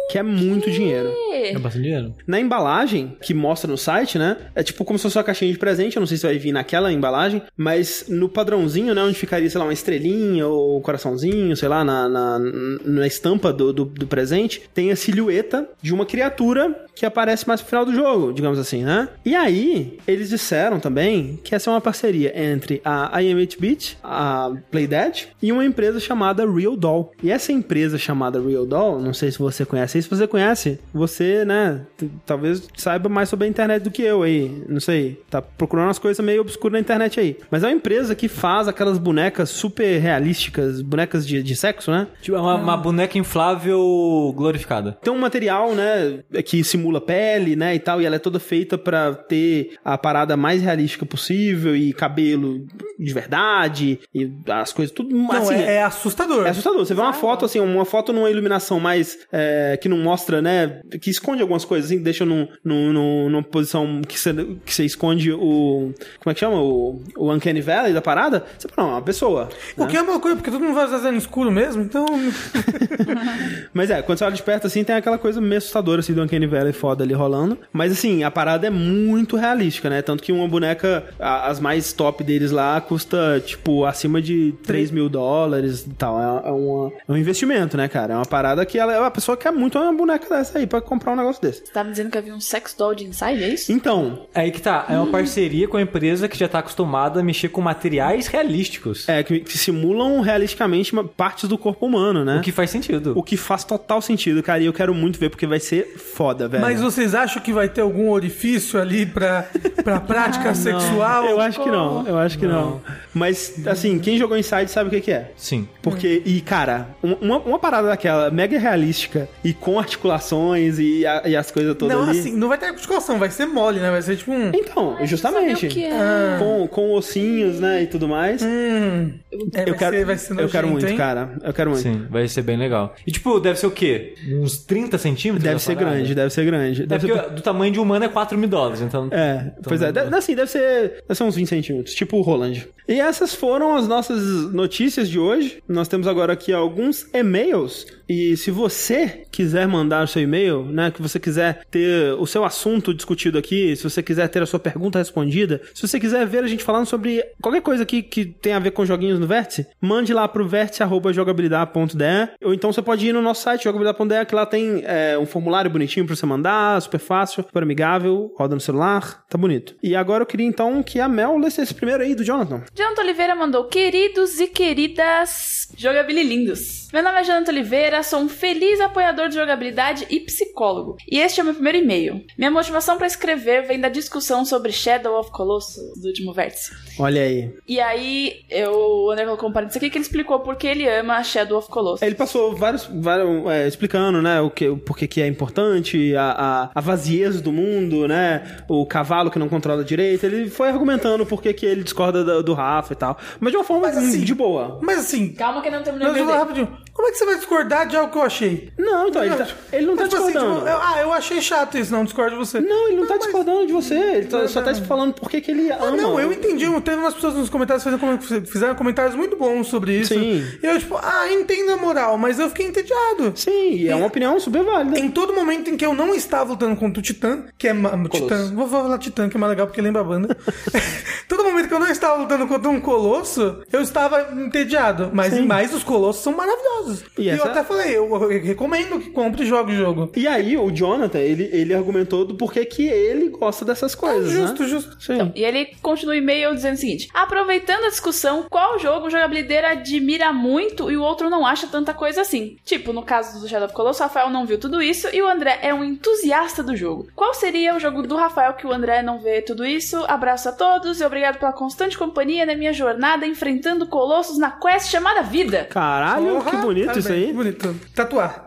Que é muito dinheiro. É bastante dinheiro. Na embalagem que mostra no site, né? É tipo como se fosse uma caixinha de presente. Eu não sei se vai vir naquela embalagem, mas no padrãozinho, né? Onde ficaria, sei lá, uma estrelinha ou um coraçãozinho, sei lá, na, na, na estampa do, do, do presente, tem a silhueta de uma criatura que aparece mais pro final do jogo, digamos assim, né? E aí, eles disseram também que essa é uma parceria entre a IM8-Bit, a Playdead, e uma empresa chamada Real Doll. E essa empresa chamada Real Doll, não sei se você conhece, se você conhece, você, né, talvez saiba mais sobre a internet do que eu aí, não sei, tá procurando umas coisas meio obscuras na internet aí. Mas é uma empresa que faz aquelas bonecas super realísticas, bonecas de, de sexo, né? Tipo, é uma, uma boneca inflável glorificada. Tem um material, né, que simula pele, né, e tal, e ela é toda feita pra ter a parada mais realística possível e cabelo de verdade e as coisas tudo Não, assim. é, é assustador. é assustador. Você vê uma foto, assim, uma foto numa iluminação mais. é, que não mostra, né? Que esconde algumas coisas, assim, deixa num, num, num- numa posição que você, que você esconde o. Como é que chama? O, o Uncanny Valley da parada. Você fala, não, é uma pessoa. O que é uma coisa, porque todo mundo vai usar no escuro mesmo, então. Mas é, quando você olha de perto assim, tem aquela coisa meio assustadora assim do Uncanny Valley foda ali rolando. Mas assim, a parada é muito realística, né? Tanto que uma boneca, a- as mais top deles lá, custa tipo acima de 3 mil dólares e tal. É, é uma- é um investimento, né, cara? É uma parada que ela, a pessoa quer muito uma boneca dessa aí pra comprar um negócio desse. Você tava me dizendo que havia um sex doll de inside, é isso? Então, Aí que tá, é uma parceria com a empresa que já tá acostumada a mexer com materiais realísticos. é que, que simulam realisticamente partes do corpo humano, né? O que faz sentido. O que faz total sentido, cara. E eu quero muito ver porque vai ser foda, velho. Mas vocês acham que vai ter algum orifício ali pra, pra prática sexual? Eu acho que não, eu acho que não. Mas, assim, quem jogou Inside sabe o que, que é. Sim. Porque, e cara, um- uma, uma parada daquela mega realística e com articulações e, a- e as coisas todas Não, ali. assim, não vai ter articulação, vai ser mole, né? Vai ser tipo um. Então, justamente. O que é. Com, com ossinhos, né, e tudo mais. Hum. É, eu vai quero, ser, vai ser eu quero muito, hein? cara. Eu quero muito. Sim, vai ser bem legal. E tipo, deve ser o quê? Uns 30 centímetros? Deve ser parada? grande, deve ser grande. É Deve porque ser... do tamanho de um humano é 4 mil dólares, então... É, pois é, deve, assim, deve ser, deve ser uns 20 centímetros, tipo o Roland. E essas foram as nossas notícias de hoje. Nós temos agora aqui alguns e-mails. E se você quiser mandar o seu e-mail, né, que você quiser ter o seu assunto discutido aqui, se você quiser ter a sua pergunta respondida, se você quiser ver a gente falando sobre qualquer coisa aqui que tem a ver com joguinhos no Vértice, mande lá pro vértice.jogabilidade.de ou então você pode ir no nosso site jogabilidade.de que lá tem é, um formulário bonitinho pra você mandar, super fácil, super amigável, roda no celular, tá bonito. E agora eu queria então que a Mel lesse esse primeiro aí do Jonathan. Jonathan Oliveira mandou: Queridos e queridas jogabililindos. Meu nome é Jonathan Oliveira, sou um feliz apoiador de jogabilidade e psicólogo. E este é o meu primeiro e-mail. Minha motivação para escrever vem da discussão sobre Shadow of Colossus do último vértice. Olha aí. E aí, eu, o André colocou um parênteses aqui que ele explicou por que ele ama Shadow of Colossus. Ele passou vários, vários é, explicando, né, o que, porquê que é importante, a, a, a vaziez do mundo, né, o cavalo que não controla direito. Ele foi argumentando por que que ele discorda do, do Rafa e tal, mas de uma forma Mas assim- de boa. Mas assim, Calma que eu não terminei não, de rapidinho. Como é que você vai discordar de algo que eu achei? Não, então, ele, tá- ele não tá Mas, tipo assim, discordando. tipo, eu- ah, eu achei chato isso, não discordo de você. Não, ele não, tá mas- discordando de você. Ele tá- Não, só não. tá falando por que ele ama. Ah, não, eu entendi. Teve umas pessoas nos comentários que fizeram, com- fizeram comentários muito bons sobre isso. Sim. E eu, tipo, ah, entendo a moral, mas eu fiquei entediado. Sim, e é uma opinião super válida. Em todo momento em que eu não estava lutando contra o Titã, que é. ma- Titã, vou falar Titã, que é mais legal porque lembra a banda. todo momento que eu não estava lutando contra um colosso, eu estava entediado. Mas, Sim. Mas os colossos são maravilhosos. E E, essa- eu até falei, eu, recomendo que compre e jogue o jogo. E aí, o Jonathan, ele, ele argumentou do porquê que ele gosta dessas coisas, justo, né? justo. Sim. E ele continua o e-mail dizendo o seguinte: Aproveitando a discussão, qual jogo o jogabilideiro admira muito e o outro não acha tanta coisa assim? Tipo, no caso do Shadow of Colossus, o Rafael não viu tudo isso e o André é um entusiasta do jogo. Qual seria o jogo do Rafael que o André não vê tudo isso? Abraço a todos e obrigado pela constante companhia na minha jornada enfrentando colossos na quest chamada Vida. Caralho, que Porra, bonito tá isso bem, aí. Que bonito. Tatuar.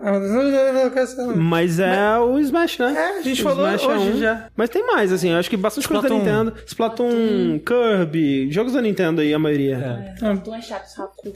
Mas é o Smash, né? É, a gente O falou Smash é hoje um. já. Mas tem mais, assim, eu acho que bastante coisa da Splatoon. Nintendo. Splatoon, Kirby, jogos da Nintendo aí, a maioria. Splatoon é chato.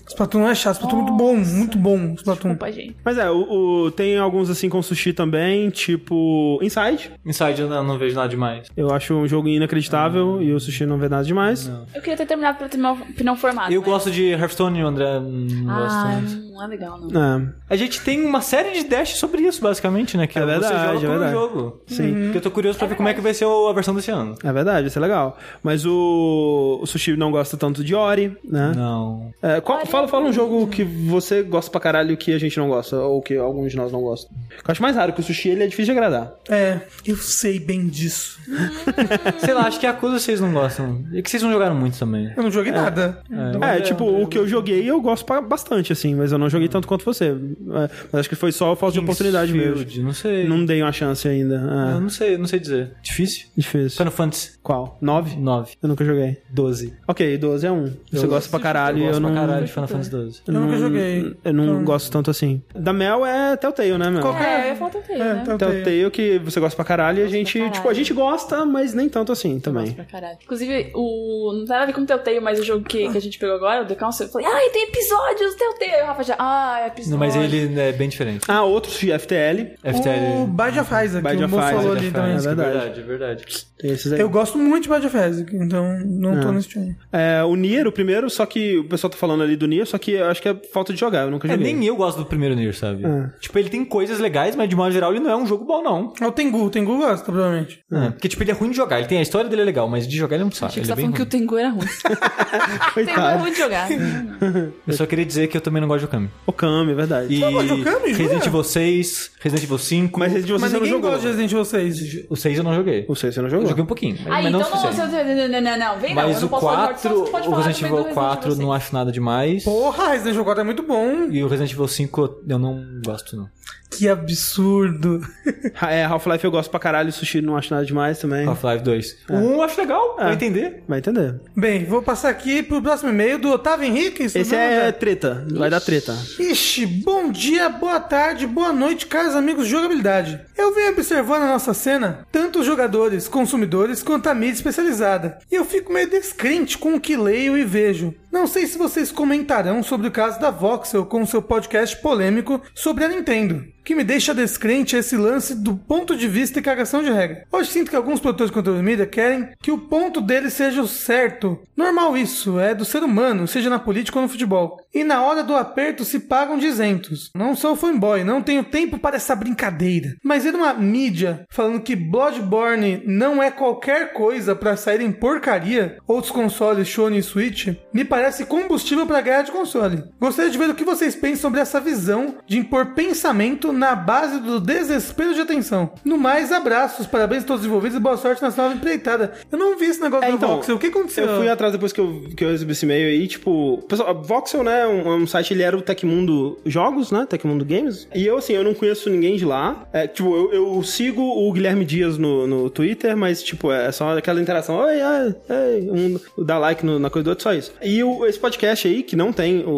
Splatoon é chato, Splatoon é muito bom, muito bom. Splatoon. Desculpa, gente. Mas é, o, o- tem alguns assim com sushi também, tipo Inside. Inside eu não, não vejo nada demais. Eu acho um jogo inacreditável e o sushi não vê nada demais. Eu queria ter terminado pra ter uma opinião formada. Eu mas- gosto de Hearthstone André não Ah, gosta. Não é legal, não. É. A gente tem uma série de dash sobre isso, basicamente, né? Que É você verdade, joga é verdade. jogo. Sim. Que eu tô curioso pra ver como é que vai ser a versão desse ano. É verdade, isso é legal. Mas o, o Sushi não gosta tanto de Ori, né? Não. É, qual- Ori fala, é fala um jogo que você gosta pra caralho que a gente não gosta, ou que alguns de nós não gostam. Eu acho mais raro que o Sushi ele é difícil de agradar. É, eu sei bem disso. Sei lá, acho que a coisa vocês não gostam. E que vocês não jogaram muito também. Eu não joguei nada. É, tipo, o que eu joguei eu gosto bastante, assim, mas eu não joguei tanto quanto você. É, mas acho que foi só falta de oportunidade mesmo. Kingsfield, Não sei. Não dei uma chance ainda. Eu É, não sei, não sei dizer. Difícil? difícil. Final Fantasy Qual? 9? 9, Eu nunca joguei. 12. Ok, 12 é um. Você Eu gosta pra caralho eu e gosto eu não. pra caralho de Final Fantasy 12. Eu Eu nunca não- joguei. Eu não Então- gosto tanto assim. Da Mel é Telltale, né, Mel? Qualquer- É, eu ia falar Telltale, É, né? Telltale. Telltale que você gosta pra caralho e a gente, tipo, a gente gosta, mas nem tanto assim também. Pra caralho. Inclusive, o. Não tem nada a ver com o Telltale, mas o jogo que, que a gente pegou agora, o The Council, eu falei, ai, tem episódios Telltale. O Rafa já, ah, é episódio. Não, mas ele é bem diferente. Ah, outros de FTL. O FTL. O Mo Isaac, falou Bide ali of também. É verdade. é verdade. Tem esses aí. Eu gosto muito de of Isaac, então não tô Ah. nesse time. É, o Nier, o primeiro, só que o pessoal tá falando ali do Nier, só que eu acho que é falta de jogar, eu nunca É, joguei. nem eu gosto do primeiro Nier, sabe? É. Tipo, ele tem coisas legais, mas de modo geral ele não é um jogo bom, não. É o Tengu, o Tengu gosta, provavelmente. É. Porque, tipo, ele é ruim de jogar. Ele tem a história dele é legal, mas de jogar ele não sabe. Achei que você é tá bem falando que o ruim. Tengu era ruim. Tengu é ruim de jogar. Eu só queria dizer que eu também não gosto de Okami. Okami, é verdade. E gosta de Okami? Resident? Evil 6, Resident Evil 5. Mas Resident Evil Mas 6 você não ninguém jogou. gosta de Resident Evil 6. O 6 eu não joguei. O 6 você não Eu jogou? joguei um pouquinho, mas, Ah, mas então não não, o suficiente. não, não, não, não, não, vem não. eu Mas não o posso falar do 4, Dark Souls, tu pode o falar Resident também do Evil 4 Resident Evil não acho nada demais. Porra, Resident Evil 4 é muito bom. E o Resident Evil 5 eu não gosto, não. Que absurdo. É, Half-Life eu gosto pra caralho, o Sushi não acho nada demais também. Half-Life 2. O 1 eu acho legal, É. vai entender. Vai entender. Bem, vou passar aqui pro próximo e-mail do Otávio Henrique. Esse é né? treta, vai dar treta. Ixi, bom dia, boa tarde, boa noite, caros amigos de jogabilidade. Eu venho observando a nossa cena, tanto os jogadores, consumidores, quanto a mídia especializada. E eu fico meio descrente com o que leio e vejo. Não sei se vocês comentarão sobre o caso da Voxel com seu podcast polêmico sobre a Nintendo. Que me deixa descrente esse lance do ponto de vista e cagação de regra. Hoje sinto que alguns produtores de conteúdo mídia querem que o ponto deles seja o certo. Normal isso, é do ser humano, seja na política ou no futebol. E na hora do aperto se pagam de isentos. Não sou fanboy, não tenho tempo para essa brincadeira. Mas ir numa mídia falando que Bloodborne não é qualquer coisa para sair em porcaria, outros consoles Sony e Switch, me parece combustível para guerra de console. Gostaria de ver o que vocês pensam sobre essa visão de impor pensamento na base do desespero de atenção. No mais, abraços, parabéns a todos os envolvidos e boa sorte nessa nova empreitada. Eu não vi esse negócio É, do então, Voxel, o que aconteceu? Eu fui atrás depois que eu, que eu recebi esse e-mail aí, tipo... Pessoal, a Voxel, né, um, um site, ele era o Tecmundo Jogos, né, Tecmundo Games. E eu, assim, eu não conheço ninguém de lá. É, tipo, eu, eu sigo o Guilherme Dias no, no Twitter, mas, tipo, é só aquela interação. Oi, ai, ei, um, dá like no- na coisa do outro, só isso. E o, esse podcast aí, que não tem o,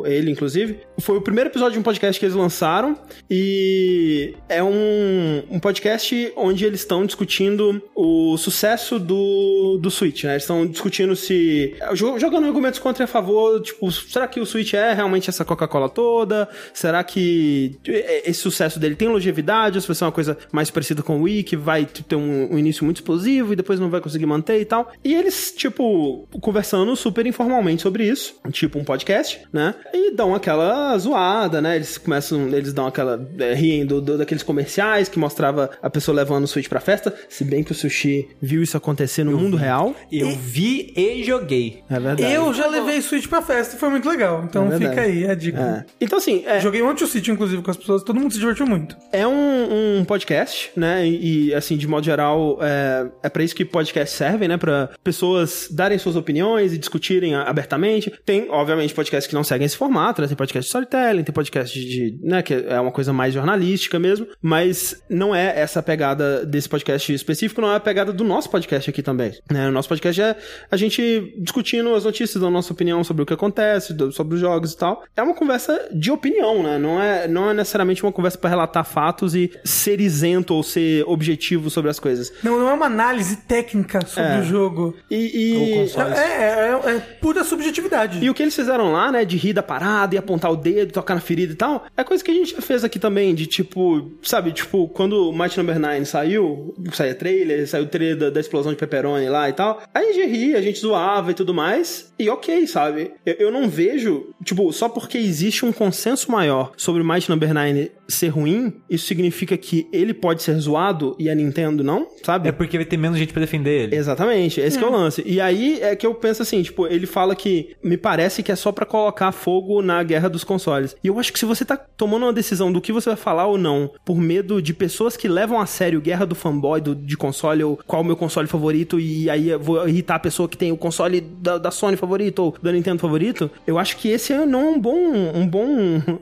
o- ele, inclusive, foi o primeiro episódio de um podcast que eles lançaram. E é um, um podcast onde eles estão discutindo o sucesso do, do Switch, né? Eles estão discutindo se. jo- jogando argumentos contra e a favor, tipo, será que o Switch é realmente essa Coca-Cola toda? Será que esse sucesso dele tem longevidade? Ou se vai ser uma coisa mais parecida com o Wii, que vai ter um, um início muito explosivo e depois não vai conseguir manter e tal? E eles, tipo, conversando super informalmente sobre isso, tipo um podcast, né? E dão aquela zoada, né? Eles começam, eles dão aquela. É, riem do, do- daqueles comerciais que mostrava a pessoa levando o Switch pra festa, se bem que o Sushi viu isso acontecer no mundo real. Eu vi e joguei. É verdade. Eu já levei Switch pra festa e foi muito legal. Então É fica aí a dica. É. Então, assim, é, Joguei ontem o City, inclusive, com as pessoas, todo mundo se divertiu muito. É um, um podcast, né? E, e, assim, de modo geral, é, é para isso que podcasts servem, né? Pra pessoas darem suas opiniões e discutirem a- abertamente. Tem, obviamente, podcasts que não seguem esse formato, né? Tem podcast de storytelling, tem podcast de, né? Que é uma coisa mais jornalística mesmo. Mas não é essa pegada desse podcast específico, não é a pegada do nosso podcast aqui também. Né? O nosso podcast é a gente discutindo as notícias, dando nossa opinião sobre o que acontece, do- sobre os jogos e tal. É uma conversa de opinião, né? Não é, não é necessariamente uma conversa pra relatar fatos e ser isento ou ser objetivo sobre as coisas. Não, não é uma análise técnica sobre É. o jogo. E. e-. É, é, é- é pura subjetividade. E o que eles fizeram lá, né, de rir da parada e apontar o dedo, tocar na ferida e tal, é coisa que a gente já fez aqui também, de tipo, sabe, tipo, quando o Match Number 9 saiu, saía trailer, saiu o trailer da, da explosão de pepperoni lá e tal, a gente ria, a gente zoava e tudo mais, e ok, sabe? Eu, eu não vejo, tipo, só porque existe um consenso maior sobre o Might Number 9 ser ruim, isso significa que ele pode ser zoado e a Nintendo não, sabe? É porque vai ter menos gente pra defender ele. Exatamente, esse que é o lance. E aí é que eu penso assim, tipo, ele fala que me parece que é só pra colocar fogo na guerra dos consoles. E eu acho que se você tá tomando uma decisão do que você vai falar ou não, por medo de pessoas que levam a sério guerra do fanboy, do, de console, ou qual é o meu console favorito, e aí eu vou irritar a pessoa que tem o console da, da Sony favorito ou da Nintendo favorito, eu acho que esse não é um bom, um bom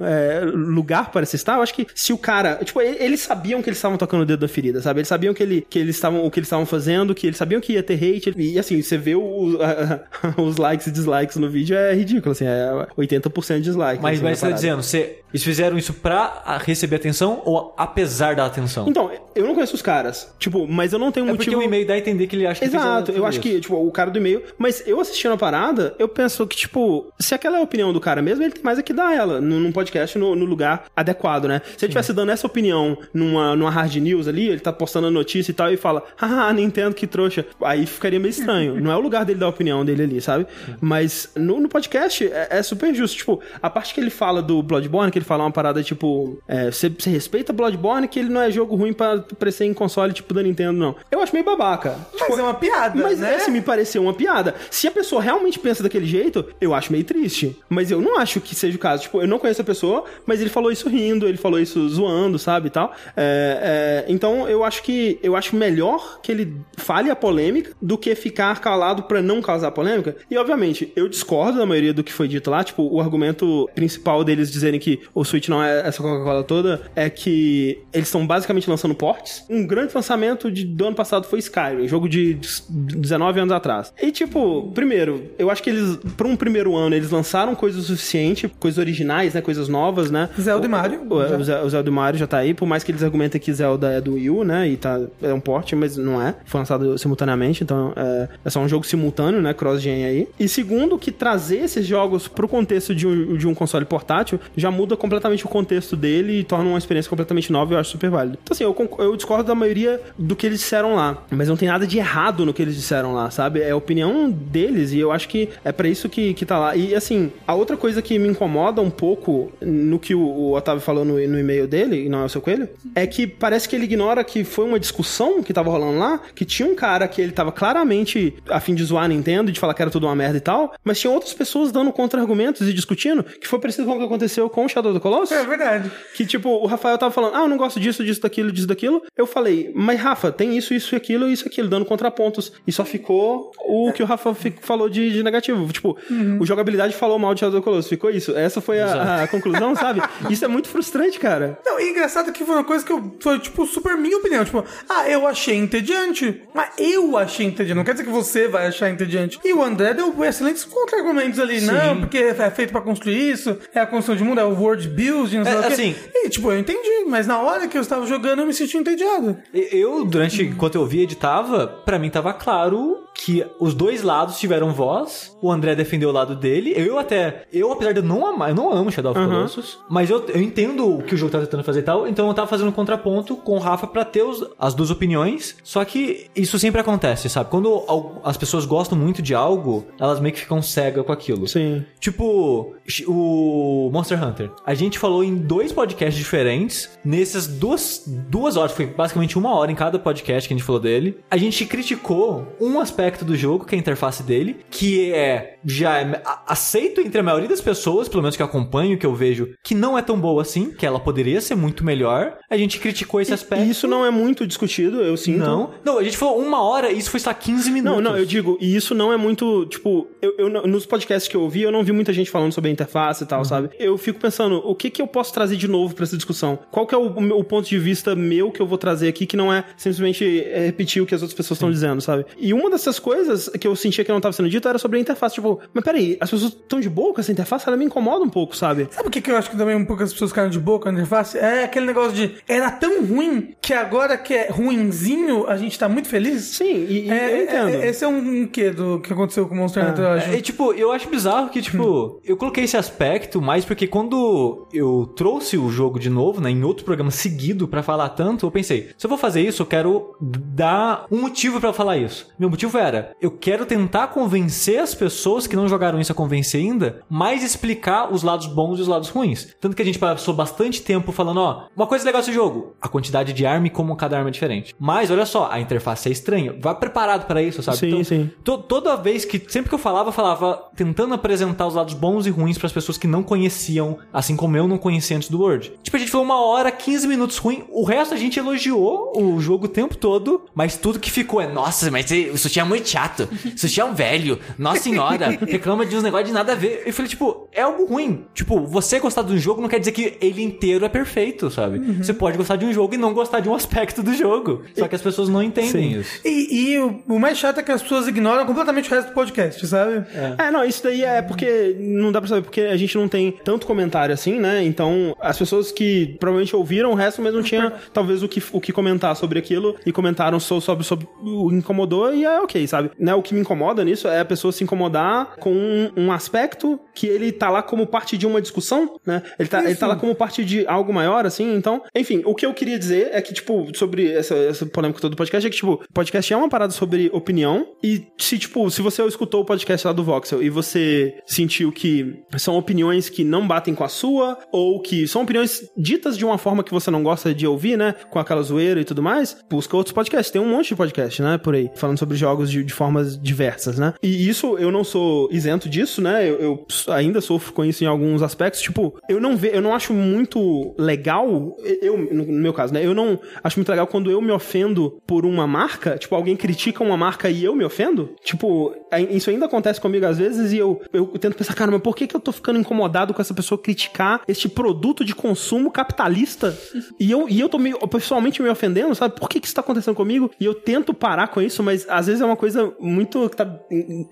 é, lugar para se estar. Eu acho que se o cara. Tipo, eles sabiam que eles estavam tocando o dedo da ferida, sabe? Eles sabiam que, ele, que eles estavam o que eles estavam fazendo, que eles sabiam que ia ter hate. E assim, você vê o- a- os likes e dislikes no vídeo, é ridículo, assim, é 80% de dislike. Mas, assim, mas você tá dizendo, você, eles fizeram isso pra receber atenção ou apesar da atenção? Então, eu não conheço os caras, tipo, mas eu não tenho é porque motivo. o e-mail dá a entender que ele acha que Exato, eu acho isso. que, tipo, o cara do e-mail. Mas eu assistindo a parada, eu penso que, tipo, se aquela é a opinião do cara mesmo, ele tem mais é que dar ela num, num podcast no, no lugar adequado, né? Se ele estivesse dando essa opinião numa, numa hard news ali, ele tá postando a notícia e tal, e fala, haha, Nintendo que trouxa. Aí ficaria meio estranho. Não é o lugar dele dar a opinião dele ali, sabe? Mas no, no podcast é, é super justo. Tipo, a parte que ele fala do Bloodborne, que ele fala uma parada tipo, é, você você respeita Bloodborne, que ele não é jogo ruim pra aparecer em console tipo da Nintendo, não. Eu acho meio babaca. Mas é uma piada, Mas né? esse me pareceu uma piada. Se a pessoa realmente pensa daquele jeito, eu acho meio triste. Mas eu não acho que seja o caso. Tipo, eu não conheço a pessoa, mas ele falou isso rindo, ele falou isso zoando, sabe, e tal. É, é, então eu acho que eu acho melhor que ele fale a polêmica do que ficar calado pra não causar polêmica. E obviamente, eu discordo da maioria do que foi dito lá. Tipo, o argumento principal deles dizerem que o Switch não é essa Coca-Cola toda é que eles estão basicamente lançando ports. Um grande lançamento de, do ano passado foi Skyrim, jogo de 19 anos atrás. E tipo, primeiro, eu acho que eles, pra um primeiro ano, eles lançaram coisas o suficiente, coisas originais, né? Coisas novas, né? Zelda e Mario. O, o, o Zelda e Mario já tá aí, por mais que eles argumentem que Zelda é do Wii U, né? E tá, é um port, mas não é. Foi lançado simultaneamente, então é, é só um jogo simultâneo, né? Cross-gen aí. E segundo, que trazer esses jogos pro contexto de um, de um console portátil já muda completamente o contexto dele e torna uma experiência completamente nova e eu acho super válido. Então, assim, eu, eu discordo da maioria do que eles disseram lá, mas não tem nada de errado no que eles disseram lá, sabe? É a opinião deles e eu acho que é pra isso que, que tá lá. E, assim, a outra coisa que me incomoda um pouco no que o, o Otávio falou no, no e-mail dele, e não é o seu coelho, é que parece que ele ignora que foi uma discussão que tava rolando lá, que tinha um cara que ele tava claramente a fim de zoar a Nintendo, de falar que era tudo uma merda e tal, mas tinha outras pessoas dando contra-argumentos e discutindo, que foi parecido com o que aconteceu com o Shadow the Colossus. É verdade. Que, tipo, o Rafael tava falando, ah, eu não gosto disso, disso, daquilo, disso, daquilo. Eu falei, mas Rafa, tem isso, isso e aquilo, isso e aquilo, dando contrapontos. E só ficou o que o Rafa falou de, de negativo. Tipo, o jogabilidade falou mal de Shadow the Colossus. Ficou isso. Essa foi a, a conclusão, sabe? Isso é muito frustrante, cara. Não, e engraçado que foi uma coisa que eu, foi, tipo, super minha opinião. Tipo, ah, eu achei entediante. Mas eu achei entediante. Não quer dizer que você vai achar entediante. E o André deu excelentes contra-argumentos ali. Não, porque é feito pra construir isso, é a construção de mundo, é o world building, não sei É, o quê. assim- E, tipo, eu entendi. Mas na hora que eu estava jogando, eu me senti entediado. Eu, durante, enquanto eu via e editava, pra mim tava claro que os dois lados tiveram voz. O André defendeu o lado dele. Eu até, eu apesar de eu não amar, eu não amo Shadow of Colossus, mas eu, eu entendo o que o jogo tá tentando fazer e tal, então eu tava fazendo um contraponto com o Rafa pra ter os- as duas opiniões. Só que isso sempre acontece, sabe? Quando as pessoas gostam muito de algo, elas meio que ficam cegas com aquilo. Sim. Tipo, o Monster Hunter. A gente falou em dois podcasts diferentes. Nessas duas, duas horas, foi basicamente uma hora em cada podcast que a gente falou dele. A gente criticou um aspecto do jogo, que é a interface dele, que é já é aceito entre a maioria das pessoas, pelo menos que eu acompanho, que eu vejo, que não é tão boa assim, que ela poderia ser muito melhor. A gente criticou esse aspecto. E isso não é muito discutido, eu sinto. Não. Não, a gente falou uma hora e isso foi só 15 minutos. Não, não, eu digo, e isso não é muito, tipo, eu, eu nos podcasts que eu ouvi, eu não vi muita gente falando sobre a interface e tal, sabe? Eu fico pensando, o que que eu posso trazer de novo pra essa discussão? Qual que é o, o ponto de vista meu que eu vou trazer aqui que não é simplesmente é, repetir o que as outras pessoas estão dizendo, sabe? E uma dessas das coisas que eu sentia que não tava sendo dito era sobre a interface. Tipo, mas peraí, as pessoas estão de boa com essa interface? Ela me incomoda um pouco, sabe? Sabe o que, que eu acho que também um pouco as pessoas ficaram de boca na interface? É aquele negócio de era tão ruim que agora que é ruinzinho, a gente tá muito feliz? Sim, e, e É, eu entendo. é- esse é um, um quê do que aconteceu com o Monster Hunter, eu acho. É, tipo, eu acho bizarro que, tipo, eu coloquei esse aspecto mais porque quando eu trouxe o jogo de novo, né, em outro programa seguido pra falar tanto, eu pensei, se eu vou fazer isso, eu quero dar um motivo pra eu falar isso. Meu motivo era, eu quero tentar convencer as pessoas que não jogaram isso a convencer ainda, mas explicar os lados bons e os lados ruins. Tanto que a gente passou bastante tempo falando, ó, uma coisa legal desse jogo, a quantidade de arma e como cada arma é diferente. Mas olha só, a interface é estranha. Vá preparado pra isso, sabe? Sim, sim. To- toda vez que, sempre que eu falava, eu falava tentando apresentar os lados bons e ruins para as pessoas que não conheciam, assim como eu não conhecia antes do Word. Tipo, a gente foi uma hora, 15 minutos ruim, o resto a gente elogiou o jogo o tempo todo, mas tudo que ficou é, nossa, mas isso tinha muito chato, isso tinha um velho, nossa senhora, reclama de uns negócios de nada a ver. Eu falei, tipo, é algo ruim. Tipo, você gostar de um jogo não quer dizer que ele inteiro é perfeito, sabe? Você pode gostar de um jogo e não gostar de um aspecto do jogo. Só que as pessoas não entendem isso. E, e o, o mais chato é que as pessoas ignoram completamente o resto do podcast, sabe? É, não, isso daí é porque não dá pra saber, porque a gente não tem tanto comentário assim, né? Então, as pessoas que provavelmente ouviram o resto, mas não tinha talvez o que, o que comentar sobre aquilo e comentaram só sobre, sobre o incomodou e é ok, sabe? Né, o que me incomoda nisso é a pessoa se incomodar com um, um aspecto que ele tá lá como parte de uma discussão, né? Ele tá, ele tá lá como parte de algo maior, assim, então, enfim, o que eu queria dizer é que, tipo, sobre essa, essa polêmica toda do podcast, é que, tipo, podcast é uma parada sobre opinião e se, tipo, se você escutou o podcast lá do Voxel e você sentiu que são opiniões que não batem com a sua ou que são opiniões ditas de uma forma que você não gosta de ouvir, né? Com aquela zoeira e tudo mais, busca outros podcasts. Tem um monte de podcast, né? Por aí, falando sobre jogos de, de formas diversas, né? E isso, eu não sou isento disso, né? Eu, eu ainda sofro com isso em alguns aspectos. Tipo, eu não ve, eu não acho muito legal, eu, no meu caso, né? Eu não acho muito legal quando eu me ofendo por uma marca, tipo, alguém critica uma marca e eu me ofendo. Tipo, isso ainda acontece comigo às vezes e eu, eu tento pensar, cara, mas por que, que eu tô ficando incomodado com essa pessoa criticar este produto de consumo capitalista? e eu, e eu tô meio, pessoalmente me ofendendo, sabe? Por que, que isso tá acontecendo comigo? E eu tento parar com isso, mas às vezes é uma coisa muito, que tá,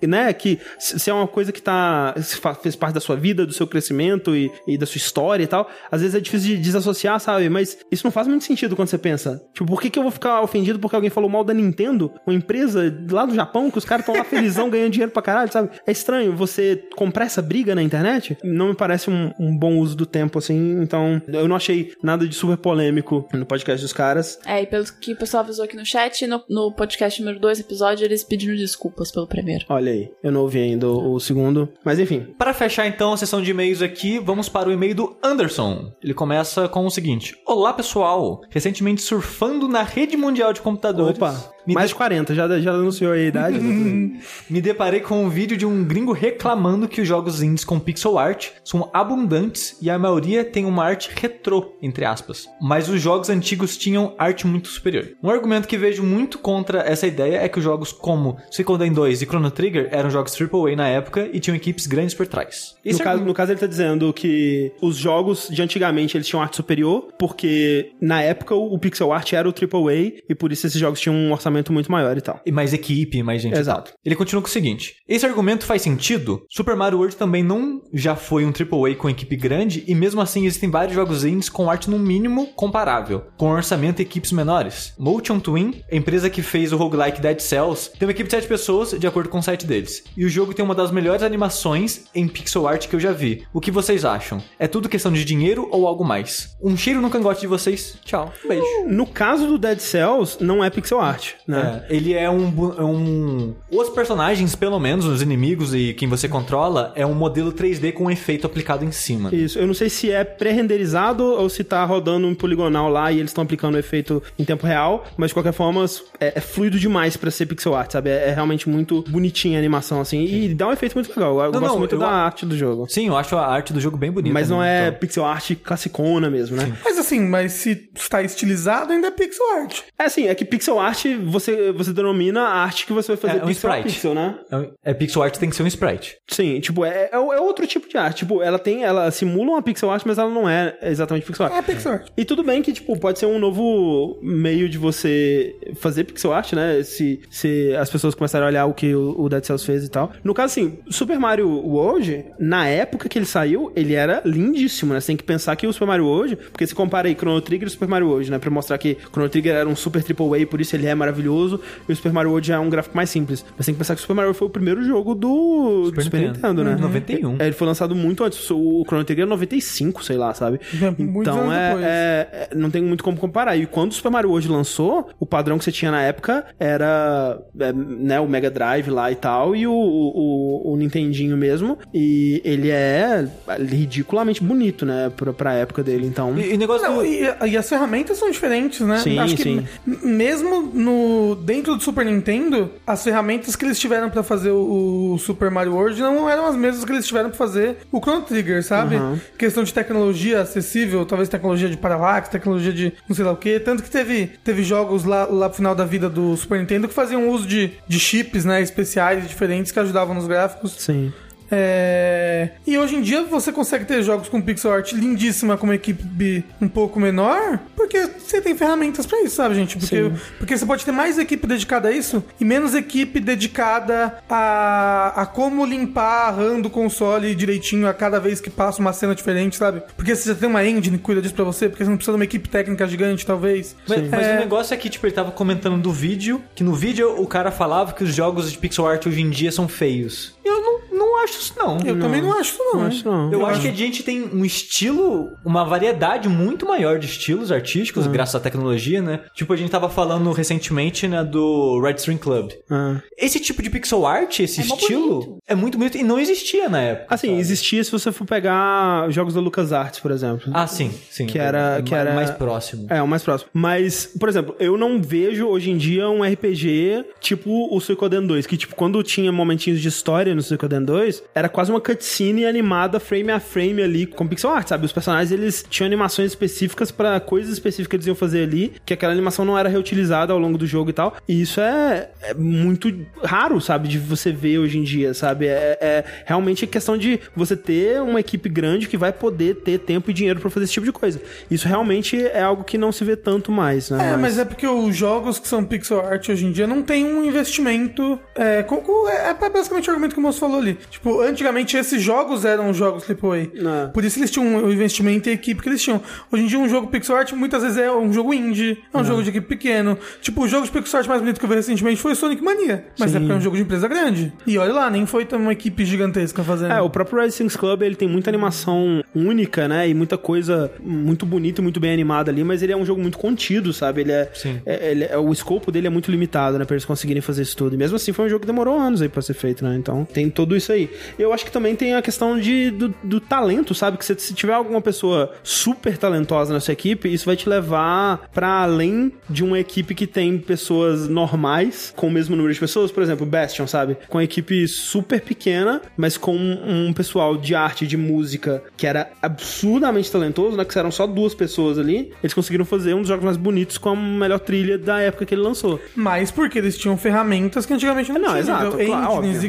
né? Que se é uma coisa que tá, fez parte da sua vida, do seu crescimento e, e da sua história e tal, às vezes é difícil de desassociar, sabe? Mas isso não faz muito sentido quando você pensa. Tipo, por que, que eu vou ficar ofendido porque alguém falou mal da Nintendo? Uma empresa lá do Japão que os caras estão lá felizão ganhando dinheiro pra caralho, sabe? É estranho você comprar essa briga na internet. Não me parece um, um bom uso do tempo, assim. Então, eu não achei nada de super polêmico no podcast dos caras. É, e pelo que o pessoal avisou aqui no chat, no, no podcast número 2 episódio, eles pediram desculpas pelo primeiro. Olha aí, eu não ouvi ainda o, o segundo. Mas enfim, Para fechar então a sessão de e-mails aqui, vamos para o e-mail do Anderson. Ele começa com o seguinte: Olá pessoal, recentemente surfando na rede mundial de computadores. opa, me, mais de- de 40, já, já anunciou aí a idade. me deparei com um vídeo de um gringo reclamando que os jogos indies com pixel art são abundantes e a maioria tem uma arte retrô, entre aspas. Mas os jogos antigos tinham arte muito superior. Um argumento que vejo muito contra essa ideia é que os jogos como Suikoden 2 e Chrono Trigger eram jogos AAA na época e tinham equipes grandes por trás. No caso, argumento- no caso, ele tá dizendo que os jogos de antigamente eles tinham arte superior, porque na época o pixel art era o AAA e por isso esses jogos tinham um orçamento muito maior e tal. E mais equipe, mais gente. e Exato. Ele continua com o seguinte: esse argumento faz sentido? Super Mario World também não já foi um AAA com equipe grande, e mesmo assim existem vários jogos indies com arte no mínimo comparável, com orçamento e equipes menores. Motion Twin, a empresa que fez o roguelike Dead Cells, tem uma equipe de 7 pessoas, de acordo com o site deles. E o jogo tem uma das melhores animações em pixel art que eu já vi. O que vocês acham? É tudo questão de dinheiro ou algo mais? Um cheiro no cangote de vocês. Tchau. Beijo. No caso do Dead Cells, não é pixel art, né? É, ele é um, é um. Os personagens, pelo menos, os inimigos e quem você controla, é um modelo 3D com um efeito aplicado em cima. Isso, eu não sei se é pré-renderizado ou se tá rodando um poligonal lá e eles estão aplicando o efeito em tempo real, mas de qualquer forma é, é fluido demais pra ser pixel art, sabe? É, é realmente muito bonitinha a animação, assim, e dá um efeito muito legal. Eu Não, gosto não, muito eu da arte do jogo. Sim, eu acho a arte do jogo bem bonita. Mas não né? é Então, pixel art classicona mesmo, né? Mas assim, mas se está estilizado, ainda é pixel art. É assim, é que pixel art você, você denomina a arte que você vai fazer É, um pixel sprite. pixel, né? É, é pixel art tem que ser um sprite. Sim, tipo, é, é, é outro tipo de arte. Tipo, ela tem, ela simula uma pixel art, mas ela não é exatamente pixel art. É pixel art. E tudo bem que, tipo, pode ser um novo meio de você fazer pixel art, né? Se, se as pessoas começarem a olhar o que o, Dead Cells fez e tal. No caso, assim, Super Mario World, na época que ele saiu, ele era lindíssimo, né? Você tem que pensar que o Super Mario World, porque se compara aí Chrono Trigger e Super Mario World, né? Pra mostrar que o Chrono Trigger era um super triple A, por isso ele é maravilhoso, e o Super Mario World é um gráfico mais simples. Mas tem que pensar que o Super Mario World foi o primeiro jogo do Super, do Super Nintendo, né? Uhum. 91. É, ele foi lançado muito antes. O Chrono Trigger é 95, sei lá, sabe? É, Então é, é- é- não tem muito como comparar. E quando o Super Mario World lançou, o padrão que você tinha na época era né, o Mega Drive lá e tal, e o, o, o Nintendinho mesmo. E ele é ridiculamente bonito, né? Pra, pra época dele. Então. E, e negócio Não, do... e, e as ferramentas são diferentes, né? Sim, Acho que sim. m- mesmo no dentro do Super Nintendo, as ferramentas que eles tiveram pra fazer o, Super Mario World não eram as mesmas que eles tiveram pra fazer o Chrono Trigger, sabe? Uhum. Questão de tecnologia acessível, talvez tecnologia de parallax, tecnologia de não sei lá o que. Tanto que teve, teve jogos lá, lá pro final da vida do Super Nintendo que faziam uso de, de chips, né, especiais diferentes que ajudavam nos gráficos. Sim. É... E hoje em dia você consegue ter jogos com pixel art lindíssima com uma equipe um pouco menor, porque você tem ferramentas pra isso, sabe, gente? Porque, porque você pode ter mais equipe dedicada a isso e menos equipe dedicada a, a como limpar a RAM do console direitinho a cada vez que passa uma cena diferente, sabe? Porque você já tem uma engine que cuida disso pra você, porque você não precisa de uma equipe técnica gigante, talvez. Mas, mas É. o negócio é que, tipo, ele tava comentando do vídeo, que no vídeo o cara falava que os jogos de pixel art hoje em dia são feios. Eu não, não acho isso, não. Eu também não acho isso, não. Não acho não. Eu acho que a gente tem um estilo, uma variedade muito maior de estilos artísticos, graças à tecnologia, né? Tipo, a gente tava falando recentemente, né, do Red String Club. Ah. Esse tipo de pixel art, esse É estilo, bonito. é muito bonito e não existia na época. Assim, sabe? existia se você for pegar jogos da LucasArts, por exemplo. Ah, sim, sim. Que era- É que era- mais próximo. É, o mais próximo. Mas, por exemplo, eu não vejo hoje em dia um RPG tipo o Suicoden 2, que tipo, quando tinha momentinhos de história no Suicoden 2, era quase uma cutscene animada frame a frame ali com pixel art, sabe? Os personagens, eles tinham animações específicas pra coisas específicas que eles iam fazer ali, que aquela animação não era reutilizada ao longo do jogo e tal. E isso é, é muito raro, sabe? De você ver hoje em dia, sabe? É, é realmente questão de você ter uma equipe grande que vai poder ter tempo e dinheiro pra fazer esse tipo de coisa. Isso realmente é algo que não se vê tanto mais, né? É, mas é porque os jogos que são pixel art hoje em dia não tem um investimento. É, é, é basicamente o argumento que moço falou ali. Tipo, antigamente esses jogos eram jogos AAA. É. Por isso eles tinham o investimento e a equipe que eles tinham. Hoje em dia, um jogo pixel art muitas vezes é um jogo indie, é um jogo de equipe pequeno. Tipo, o jogo de pixel art mais bonito que eu vi recentemente foi Sonic Mania. Mas é porque é um jogo de empresa grande. E olha lá, nem foi uma equipe gigantesca fazendo. É, o próprio Red Things Club, ele tem muita animação única, né? E muita coisa muito bonita e muito bem animada ali, mas ele é um jogo muito contido, sabe? Ele é, Sim. é- ele é- o escopo dele é muito limitado, né? Pra eles conseguirem fazer isso tudo. E mesmo assim foi um jogo que demorou anos aí pra ser feito, né? Então tem tudo isso aí. Eu acho que também tem a questão de, do, do talento, sabe? Que se, se tiver alguma pessoa super talentosa na sua equipe, isso vai te levar pra além de uma equipe que tem pessoas normais, com o mesmo número de pessoas. Por exemplo, Bastion, sabe? Com uma equipe super pequena, mas com um, pessoal de arte, de música, que era absurdamente talentoso, né? Que eram só duas pessoas ali. Eles conseguiram fazer um dos jogos mais bonitos com a melhor trilha da época que ele lançou. Mas porque eles tinham ferramentas que antigamente não, Não, tinham. exato, entendeu? claro, óbvio, e é.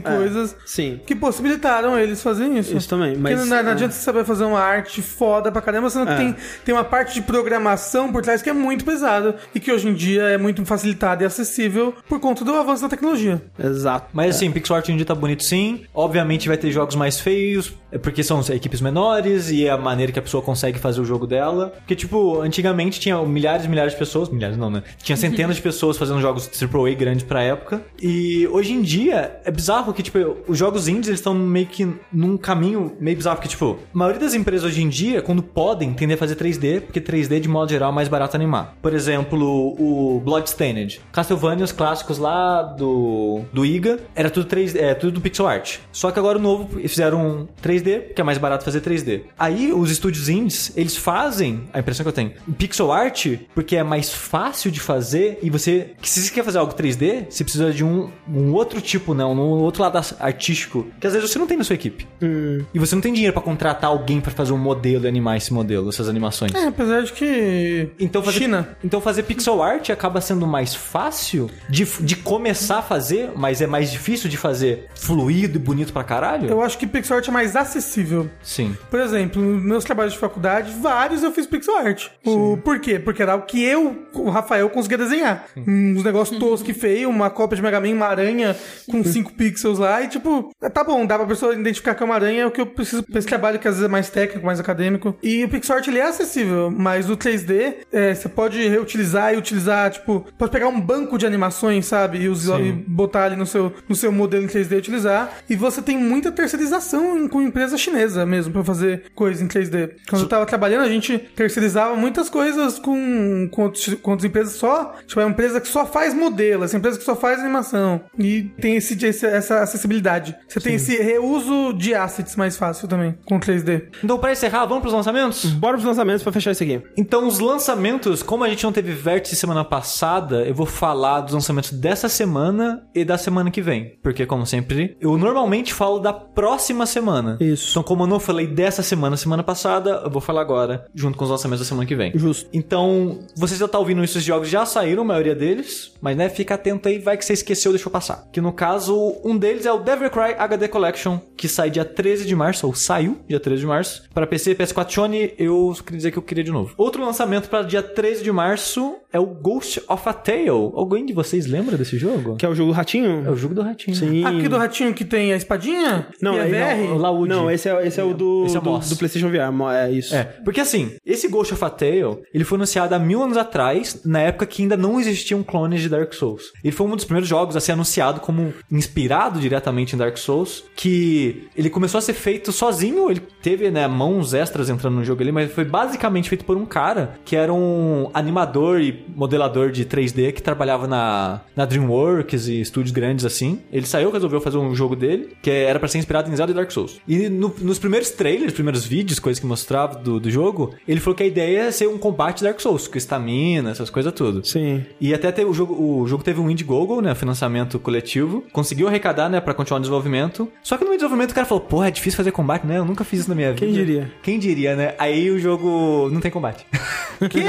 Sim. que possibilitaram eles fazerem isso. Isso também, Porque mas, não, não é. adianta você saber fazer uma arte foda pra caramba, sendo que É. tem, tem uma parte de programação por trás que é muito pesada e que hoje em dia é muito facilitada e acessível por conta do avanço da tecnologia. Exato. Mas assim, pixel art hoje em dia tá bonito sim. Obviamente vai ter jogos mais feios, é porque são equipes menores e é a maneira que a pessoa consegue fazer o jogo dela. Porque, tipo, antigamente tinha milhares e milhares de pessoas, milhares não, né? Tinha centenas de pessoas fazendo jogos AAA grandes pra época. E hoje em dia é bizarro que, tipo, os jogos indies eles estão meio que num caminho meio bizarro, porque, tipo, a maioria das empresas hoje em dia, quando podem, tendem a fazer 3D, porque 3D, de modo geral, é mais barato animar. Por exemplo, o Bloodstained. Castlevania, os clássicos lá do, do Iga, era tudo 3D, é tudo do pixel art. Só que agora o novo, fizeram um 3D 3D, que é mais barato fazer 3D. Aí os estúdios indies, eles fazem, a impressão que eu tenho, pixel art, porque é mais fácil de fazer e você, se você quer fazer algo 3D, você precisa de um, um outro tipo, né, um outro lado artístico, que às vezes você não tem na sua equipe. E você não tem dinheiro pra contratar alguém pra fazer um modelo e animar esse modelo, essas animações. É, apesar de que. Então fazer, China. então fazer pixel art acaba sendo mais fácil de, de começar a fazer, mas é mais difícil de fazer fluido e bonito pra caralho? Eu acho que pixel art é mais acessível. Sim. Por exemplo, nos meus trabalhos de faculdade, vários eu fiz pixel art. O, por quê? Porque era o que eu, o Rafael, conseguia desenhar. Uns negócios toscos e feios, uma cópia de Mega Man, uma aranha com 5 pixels lá, e tipo, tá bom, dá pra pessoa identificar que é uma aranha, é o que eu preciso pra esse trabalho que às vezes é mais técnico, mais acadêmico. E o pixel art ele é acessível, mas o 3D, é, você pode reutilizar e utilizar, tipo, pode pegar um banco de animações, sabe? E, usar, e botar ali no seu, no seu modelo em 3D e utilizar. E você tem muita terceirização em- com empresa chinesa mesmo pra fazer coisa em 3D. Quando eu tava trabalhando, a gente terceirizava muitas coisas com, com, outros- com outras empresas só. Tipo, é uma empresa que só faz modelo, essa empresa que só faz animação. E tem esse, esse- essa acessibilidade. Você tem esse reuso de assets mais fácil também com 3D. Então, pra encerrar, vamos pros lançamentos? Bora pros lançamentos pra fechar isso aqui. Então, os lançamentos, como a gente não teve vértice semana passada, eu vou falar dos lançamentos dessa semana e da semana que vem. Porque, como sempre, eu normalmente falo da próxima semana. Isso. Então, como eu não falei dessa semana, semana passada, eu vou falar agora, junto com os lançamentos da semana que vem. Justo. Então, você já tá ouvindo isso, esses jogos já saíram, a maioria deles, mas né, fica atento aí, vai que você esqueceu, deixa eu passar. Que no caso, um deles é o Devil Cry HD Collection, que sai dia 13 de março, ou saiu dia 13 de março, para PC, PS4, Sony, eu queria dizer que eu queria de novo. Outro lançamento para dia 13 de março é o Ghost of a Tale. Alguém de vocês lembra desse jogo? Que é o jogo do Ratinho? É o jogo do ratinho. Sim. Aqui do ratinho que tem a espadinha? Não, e é VR? O Laúde. Não, esse é, esse é o do, Esse é o do, do PlayStation VR. É isso. É, porque assim, esse Ghost of a Tale, ele foi anunciado há mil anos atrás, na época que ainda não existiam clones de Dark Souls. Ele foi um dos primeiros jogos a ser anunciado como inspirado diretamente em Dark Souls, que ele começou a ser feito sozinho, ele teve, né, mãos extras entrando no jogo ali, mas foi basicamente feito por um cara que era um animador e modelador de 3D que trabalhava na, na DreamWorks e estúdios grandes assim. Ele saiu, resolveu fazer um jogo dele, que era pra ser inspirado em Zelda e Dark Souls. E no- nos primeiros trailers, primeiros vídeos, coisas que mostrava do, do jogo, ele falou que a ideia é ser um combate Dark Souls, com estamina, essas coisas tudo. Sim. E até teve, o, jogo, o jogo teve um Indiegogo, né? Financiamento coletivo. Conseguiu arrecadar, né? Pra continuar o desenvolvimento. Só que no desenvolvimento o cara falou: Porra, é difícil fazer combate, né? Eu nunca fiz isso na minha vida. Quem diria? Quem diria, né? Aí o jogo não tem combate. que?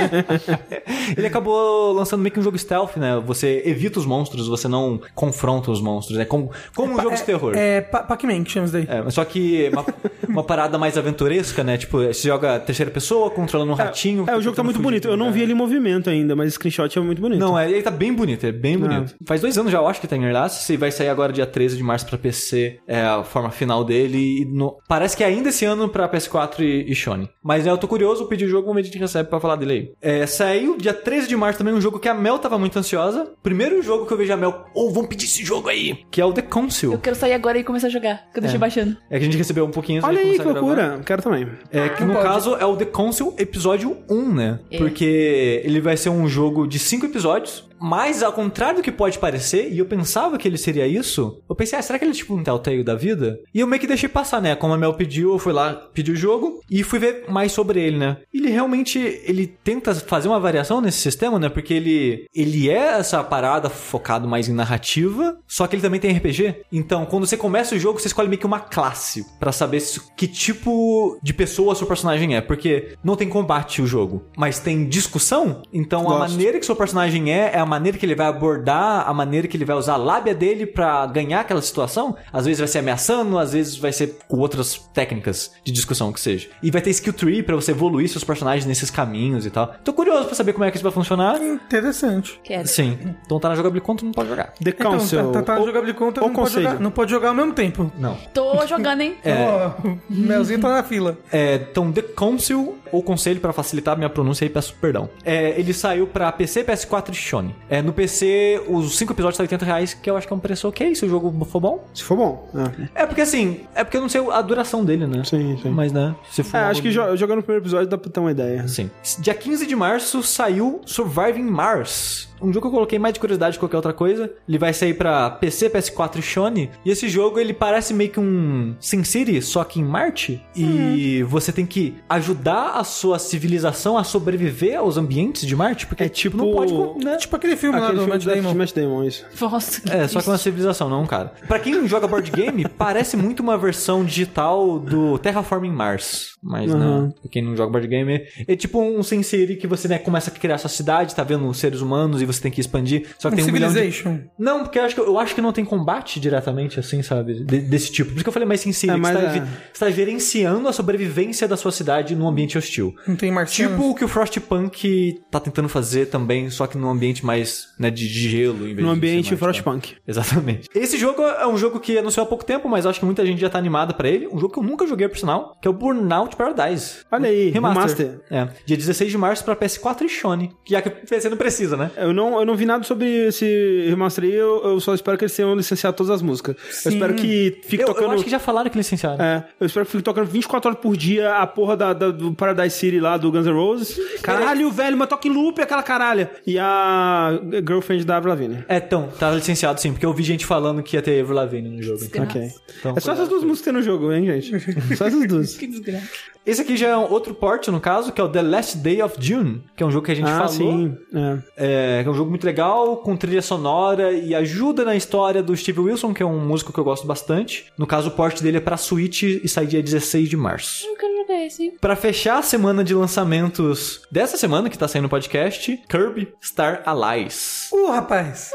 Ele acabou lançando meio que um jogo stealth, né? Você evita os monstros, você não confronta os monstros. É como, como um jogo de terror. É Pa- Pac-Man que chama isso daí. É, mas só que uma, uma parada mais aventuresca, né? Tipo, você joga terceira pessoa, controlando um ratinho. É, o jogo tá muito fugir bonito. Eu não lugar. vi ele em movimento ainda, mas o screenshot é muito bonito. Não, é, ele tá bem bonito, é bem bonito. Faz dois anos já, eu acho que tá em Early Access, e vai sair agora dia 13 de março pra PC, é a forma final dele, e no- parece que é ainda esse ano pra PS4 e, e Sony. Mas né, eu tô curioso, eu pedi o jogo, vamos ver se a gente recebe pra falar dele aí. É, saiu dia 13 de março também um jogo que a Mel tava muito ansiosa. Primeiro jogo que eu vejo a Mel, ou vamos pedir esse jogo aí, que é o The Council. Eu quero sair agora e começar a jogar, que eu deixei baixando. É que a gente recebeu um pouquinho antes Olha de aí, que começar a gravar. loucura. Quero também. É que no pode. caso é o The Council episódio 1, né? É. Porque ele vai ser um jogo de cinco episódios, mas ao contrário do que pode parecer, e eu pensava que ele seria isso, eu pensei, ah, será que ele é tipo um Telltale da vida? E eu meio que deixei passar, né? Como a Mel pediu, eu fui lá, pedi o jogo e fui ver mais sobre ele, né? Ele realmente, ele tenta fazer uma variação nesse sistema, né? Porque ele, ele é essa parada focado mais em narrativa, só que ele também tem RPG. Então, quando você começa o jogo, você escolhe meio que uma classe pra saber que tipo de pessoa seu personagem é, porque não tem combate o jogo, mas tem discussão. Então, a Gosto. maneira que seu personagem é, é a maneira que ele vai abordar, a maneira que ele vai usar a lábia dele pra ganhar aquela situação. Às vezes vai ser ameaçando, às vezes vai ser com outras técnicas de discussão que seja. E vai ter skill tree pra você evoluir seus personagens nesses caminhos e tal. Tô curioso pra saber como é que isso vai funcionar. Interessante. Quero. Sim. Então tá na jogabilidade, não pode jogar. The Council. Então, tá, tá, tá de conta, ou não pode, conselho. jogar, não pode jogar ao mesmo tempo. Não. Tô jogando, hein? É. Ó, o Melzinho tá na fila. É, então, The Council ou conselho pra facilitar a minha pronúncia aí, peço perdão. É, ele saiu pra PC, PS4 e Sony. É, no PC, os 5 episódios tá 80 reais, que eu acho que é um preço ok se o jogo for bom. Se for bom. É, É porque assim, é porque eu não sei a duração dele, né? Sim, sim. Mas né, se for É, acho que jo- jogando o primeiro episódio dá pra ter uma ideia. Sim. Dia 15 de março saiu Surviving Mars. Um jogo que eu coloquei mais de curiosidade que qualquer outra coisa. Ele vai sair pra PC, PS4 e Sony. E esse jogo, ele parece meio que um SimCity, só que em Marte. E você tem que ajudar a sua civilização a sobreviver aos ambientes de Marte. Porque É tipo- não pode... Né? Tipo aquele filme lá Aquele do filme Matt do Damon. Matt Damon, isso. Nossa, que É, só que triste. uma civilização, não, cara. Pra quem joga board game, parece muito uma versão digital do Terraforming Mars. Mas, Uhum. né, pra quem não joga board game, é tipo um SimCity que você, né, começa a criar sua cidade, tá vendo os seres humanos e você tem que expandir. Só que Um tem um milhão de... Civilization. Não, porque eu acho, que, eu acho que não tem combate diretamente, assim, sabe? De- desse tipo. Por isso que eu falei mais SimCity, É, mas você tá, é. tá gerenciando a sobrevivência da sua cidade num ambiente hostil. Não tem marcianos. Tipo o que o Frostpunk tá tentando fazer também, só que num ambiente mais, né, de gelo. Em vez No de ambiente tá? Frostpunk. Exatamente. Esse jogo é um jogo que anunciou há pouco tempo, mas acho que muita gente já tá animada pra ele. Um jogo que eu nunca joguei, por sinal, que é o Burnout Paradise. Olha aí, Remaster. remaster. É. Dia 16 de março pra PS4 e Sony. Já que o PC não precisa, né? Eu não, eu não vi nada sobre esse remaster aí, eu, eu só espero que eles tenham licenciado todas as músicas. Eu espero que fique Eu, tocando. eu acho que já falaram que licenciaram. É, eu espero que fique tocando 24 horas por dia a porra da, da- do Paradise City lá do Guns N' Roses. Caralho, velho, mas toca em loop aquela caralha. E a girlfriend da Avril Lavigne. É, então, tá licenciado sim, porque eu vi gente falando que ia ter Avril Lavigne no jogo. Então. Ok. Então, é só essas duas músicas que tem no jogo, hein, gente? Só essas duas. Que desgraça. Esse aqui já é um outro port, no caso, que é o The Last Day of June, que é um jogo que a gente ah, falou. sim. É. É, é um jogo muito legal, com trilha sonora e ajuda na história do Steve Wilson, que é um músico que eu gosto bastante. No caso, o port dele é pra Switch e sai dia 16 de março. Eu quero jogar esse, hein? Pra fechar a semana de lançamentos dessa semana, que tá saindo no podcast, Kirby Star Allies. Uh, rapaz.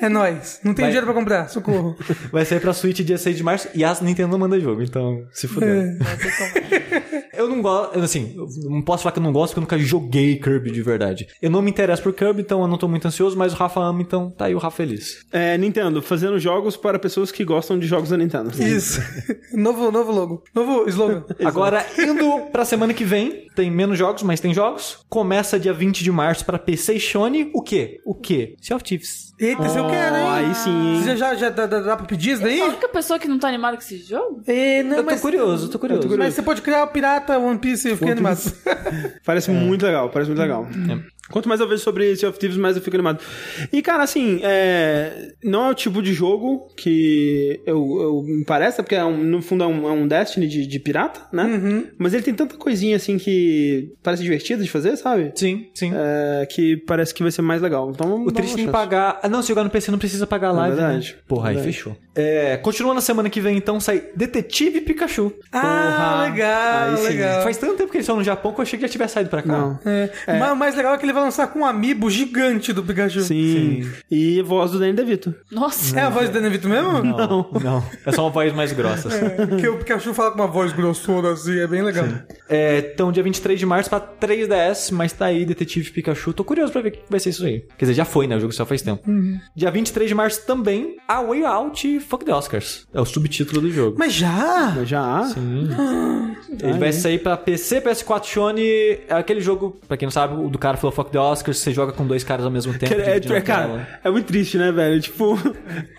É nóis. Não tem Vai. dinheiro pra comprar. Socorro. Vai sair pra Switch dia 6 de março e a Nintendo não manda jogo, então se fudeu. Eu não gosto, assim, eu não posso falar que eu não gosto porque eu nunca joguei Kirby de verdade. Eu não me interesso por Kirby, então eu não tô muito ansioso, mas o Rafa ama, então tá aí o Rafa feliz. É, Nintendo, fazendo jogos para pessoas que gostam de jogos da Nintendo. Isso. novo, novo logo. Novo slogan. Agora, indo pra semana que vem, tem menos jogos, mas tem jogos. Começa dia 20 de março pra PC e Sony. O quê? O quê? Sea of Thieves. Eita, se eu quero, hein? aí sim, hein? Você já, já dá, dá- dá pra pedir isso daí? A única pessoa que não tá animada com esse jogo? É, não, Eu tô mas- curioso, tô curioso. Mas você pode criar o pirata One Piece, eu fiquei One animado. Parece muito legal, parece muito legal. Quanto mais eu vejo sobre Sea of Thieves, mais eu fico animado. E, cara, assim, é... não é o tipo de jogo que eu, eu me parece, porque é um- no fundo é um, é um Destiny de, de pirata, né? Mas ele tem tanta coisinha, assim, que parece divertido de fazer, sabe? Sim, sim. É, que parece que vai ser mais legal. Então, vamos O triste tem que pagar. Ah, não, se jogar no PC não precisa pagar a live. verdade. Né? Porra, aí Verdade. fechou. É, continuando na semana que vem, então, sai Detetive Pikachu. Ah, Porra. legal, legal. Faz tanto tempo que eles estão no Japão que eu achei que já tivesse saído pra cá. Não. É. Mas o mais legal é que ele vai lançar com um amiibo gigante do Pikachu. Sim. E voz do Danny DeVito. Nossa. É a voz do Danny Vito mesmo? Não, não. É só uma voz mais grossa. É, Porque o Pikachu fala com uma voz grossona assim, é bem legal. É, então, dia 23 de março pra 3DS, mas tá aí Detetive Pikachu. Tô curioso pra ver o que vai ser isso aí. Quer dizer, já foi, né? O jogo só faz tempo. Dia 23 de março também, A Way Out e Fuck the Oscars. É o subtítulo do jogo. Mas já? Mas já. Ele vai sair pra PC, PS4, Sony. É aquele jogo, pra quem não sabe, o do cara falou Fuck the Oscars, você joga com dois caras ao mesmo tempo. É, é, cara, é muito triste, né, velho? Tipo,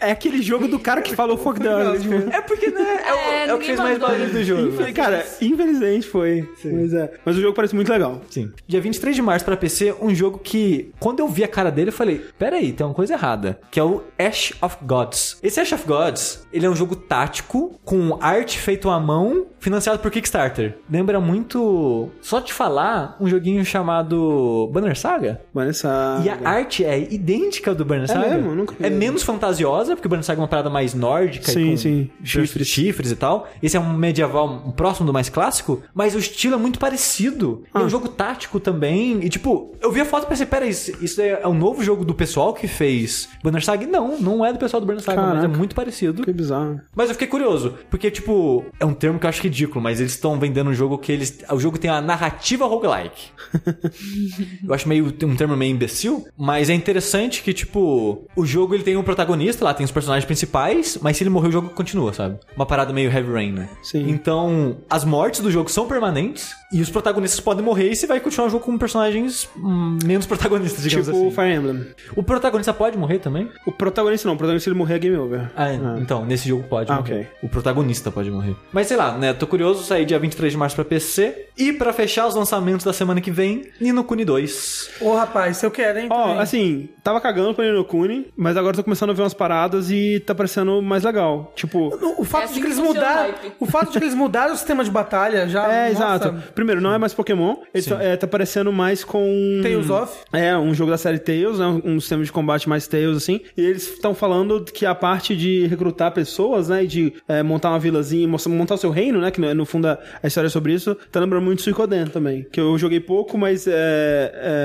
é aquele jogo do cara que falou fuck the tipo, É porque, né? É, o- É, é o que fez mais barulho do jogo. Infel- Cara, infelizmente foi. Mas, é. Mas o jogo parece muito legal. Sim. Dia 23 de março pra PC, um jogo que, quando eu vi a cara dele, eu falei: Pera aí, tem uma coisa errada. Que é o Ash of Gods. Esse Ash of Gods, ele é um jogo tático, com arte feito à mão, financiado por Kickstarter. Lembra muito, só te falar, um joguinho chamado Banner Saga. Vanessa. E a arte é idêntica do Banner Saga. mesmo? Eu nunca vi. É menos fantasiosa, porque o Banner Saga é uma parada mais nórdica. Sim, e com sim. Chifres. chifres e tal. Esse é um medieval um próximo do mais clássico, mas o estilo é muito parecido. E É Ah. um jogo tático também. E tipo, eu vi a foto e pensei, peraí, isso isso é um novo jogo do pessoal que fez Banner Saga? Não, não é do pessoal do Banner Saga, mas é Caraca. muito parecido. Que bizarro. Mas eu fiquei curioso, porque, tipo, é um termo que eu acho ridículo, mas eles estão vendendo um jogo que eles. O jogo tem uma narrativa roguelike. eu acho acho meio um termo meio imbecil, mas é interessante que, tipo, o jogo ele tem um protagonista lá, tem os personagens principais, mas se ele morrer, o jogo continua, sabe? Uma parada meio Heavy Rain, né? Sim. Então, as mortes do jogo são permanentes e os protagonistas podem morrer e você vai continuar o jogo com personagens hum, menos protagonistas, digamos Tipo o assim. Fire Emblem. O protagonista pode morrer também? O protagonista não, o protagonista ele morrer é game over. Ah, então, nesse jogo pode Ah, morrer. ok. O protagonista pode morrer. Mas sei lá, né? Tô curioso, sair dia 23 de março pra PC. E pra fechar os lançamentos da semana que vem, Nino Kuni 2. Ô, rapaz, se eu quero, hein? Ó, também. assim, tava cagando com o Nino Kuni, mas agora tô começando a ver umas paradas e tá parecendo mais legal. Tipo, O, o fato É assim de que eles mudaram. O fato de que eles mudaram o sistema de batalha já. é, nossa, exato. Primeiro, não é mais Pokémon, ele tá, é, tá parecendo mais com. Tales of. É, um jogo da série Tales, né? Um sistema de combate mais Tales, assim. E eles estão falando que a parte de recrutar pessoas, né? E de é, montar uma vilazinha, montar o seu reino, né? Que no, no fundo a, a história é sobre isso. Tá lembrando muito Suicoden também. Que eu joguei pouco, mas é,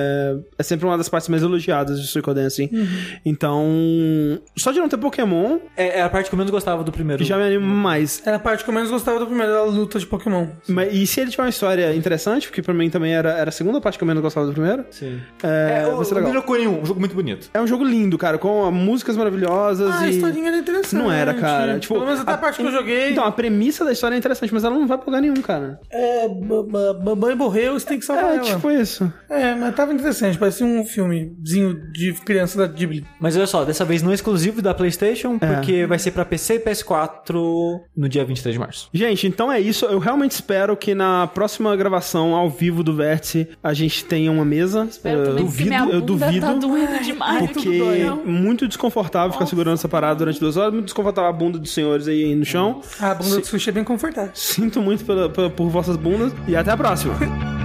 é, é sempre uma das partes mais elogiadas de Suicoden, assim. Então, só de não ter Pokémon, É, é a parte que eu menos gostava do primeiro. já me anima mais. Era a parte que eu menos gostava do primeiro, da luta de Pokémon. Mas, e se ele tiver uma história interessante, porque pra mim também era, era a segunda parte que eu menos gostava do primeiro, Sim. é, É, o, ser o legal. Nino Kuni 1, um jogo muito bonito. É um jogo lindo, cara, com músicas maravilhosas Ah, a e... historinha era interessante. Não era, cara. Tipo, Pelo menos até a, parte que eu joguei. Então, a premissa da história é interessante, mas ela não vai pra lugar nenhum, cara. É, mamãe morreu, você tem que salvar É, ela. tipo isso. É, mas tava interessante, parecia um filmezinho de criança da Ghibli. Mas olha só, dessa vez não é exclusivo da PlayStation, É. porque vai ser pra PC e PS4 no dia 23 de março. Gente, então é isso. Eu realmente espero que na próxima gravação ao vivo do Vértice a gente tenha uma mesa. Espero eu duvido, eu duvido. tá doendo demais. Porque tudo dói. muito desconfortável ficar segurando essa parada durante duas horas, muito desconfortável a bunda dos senhores aí no chão. A bunda do sushi é bem confortável. Sinto muito pela- pela- por vossas bundas e até a próxima.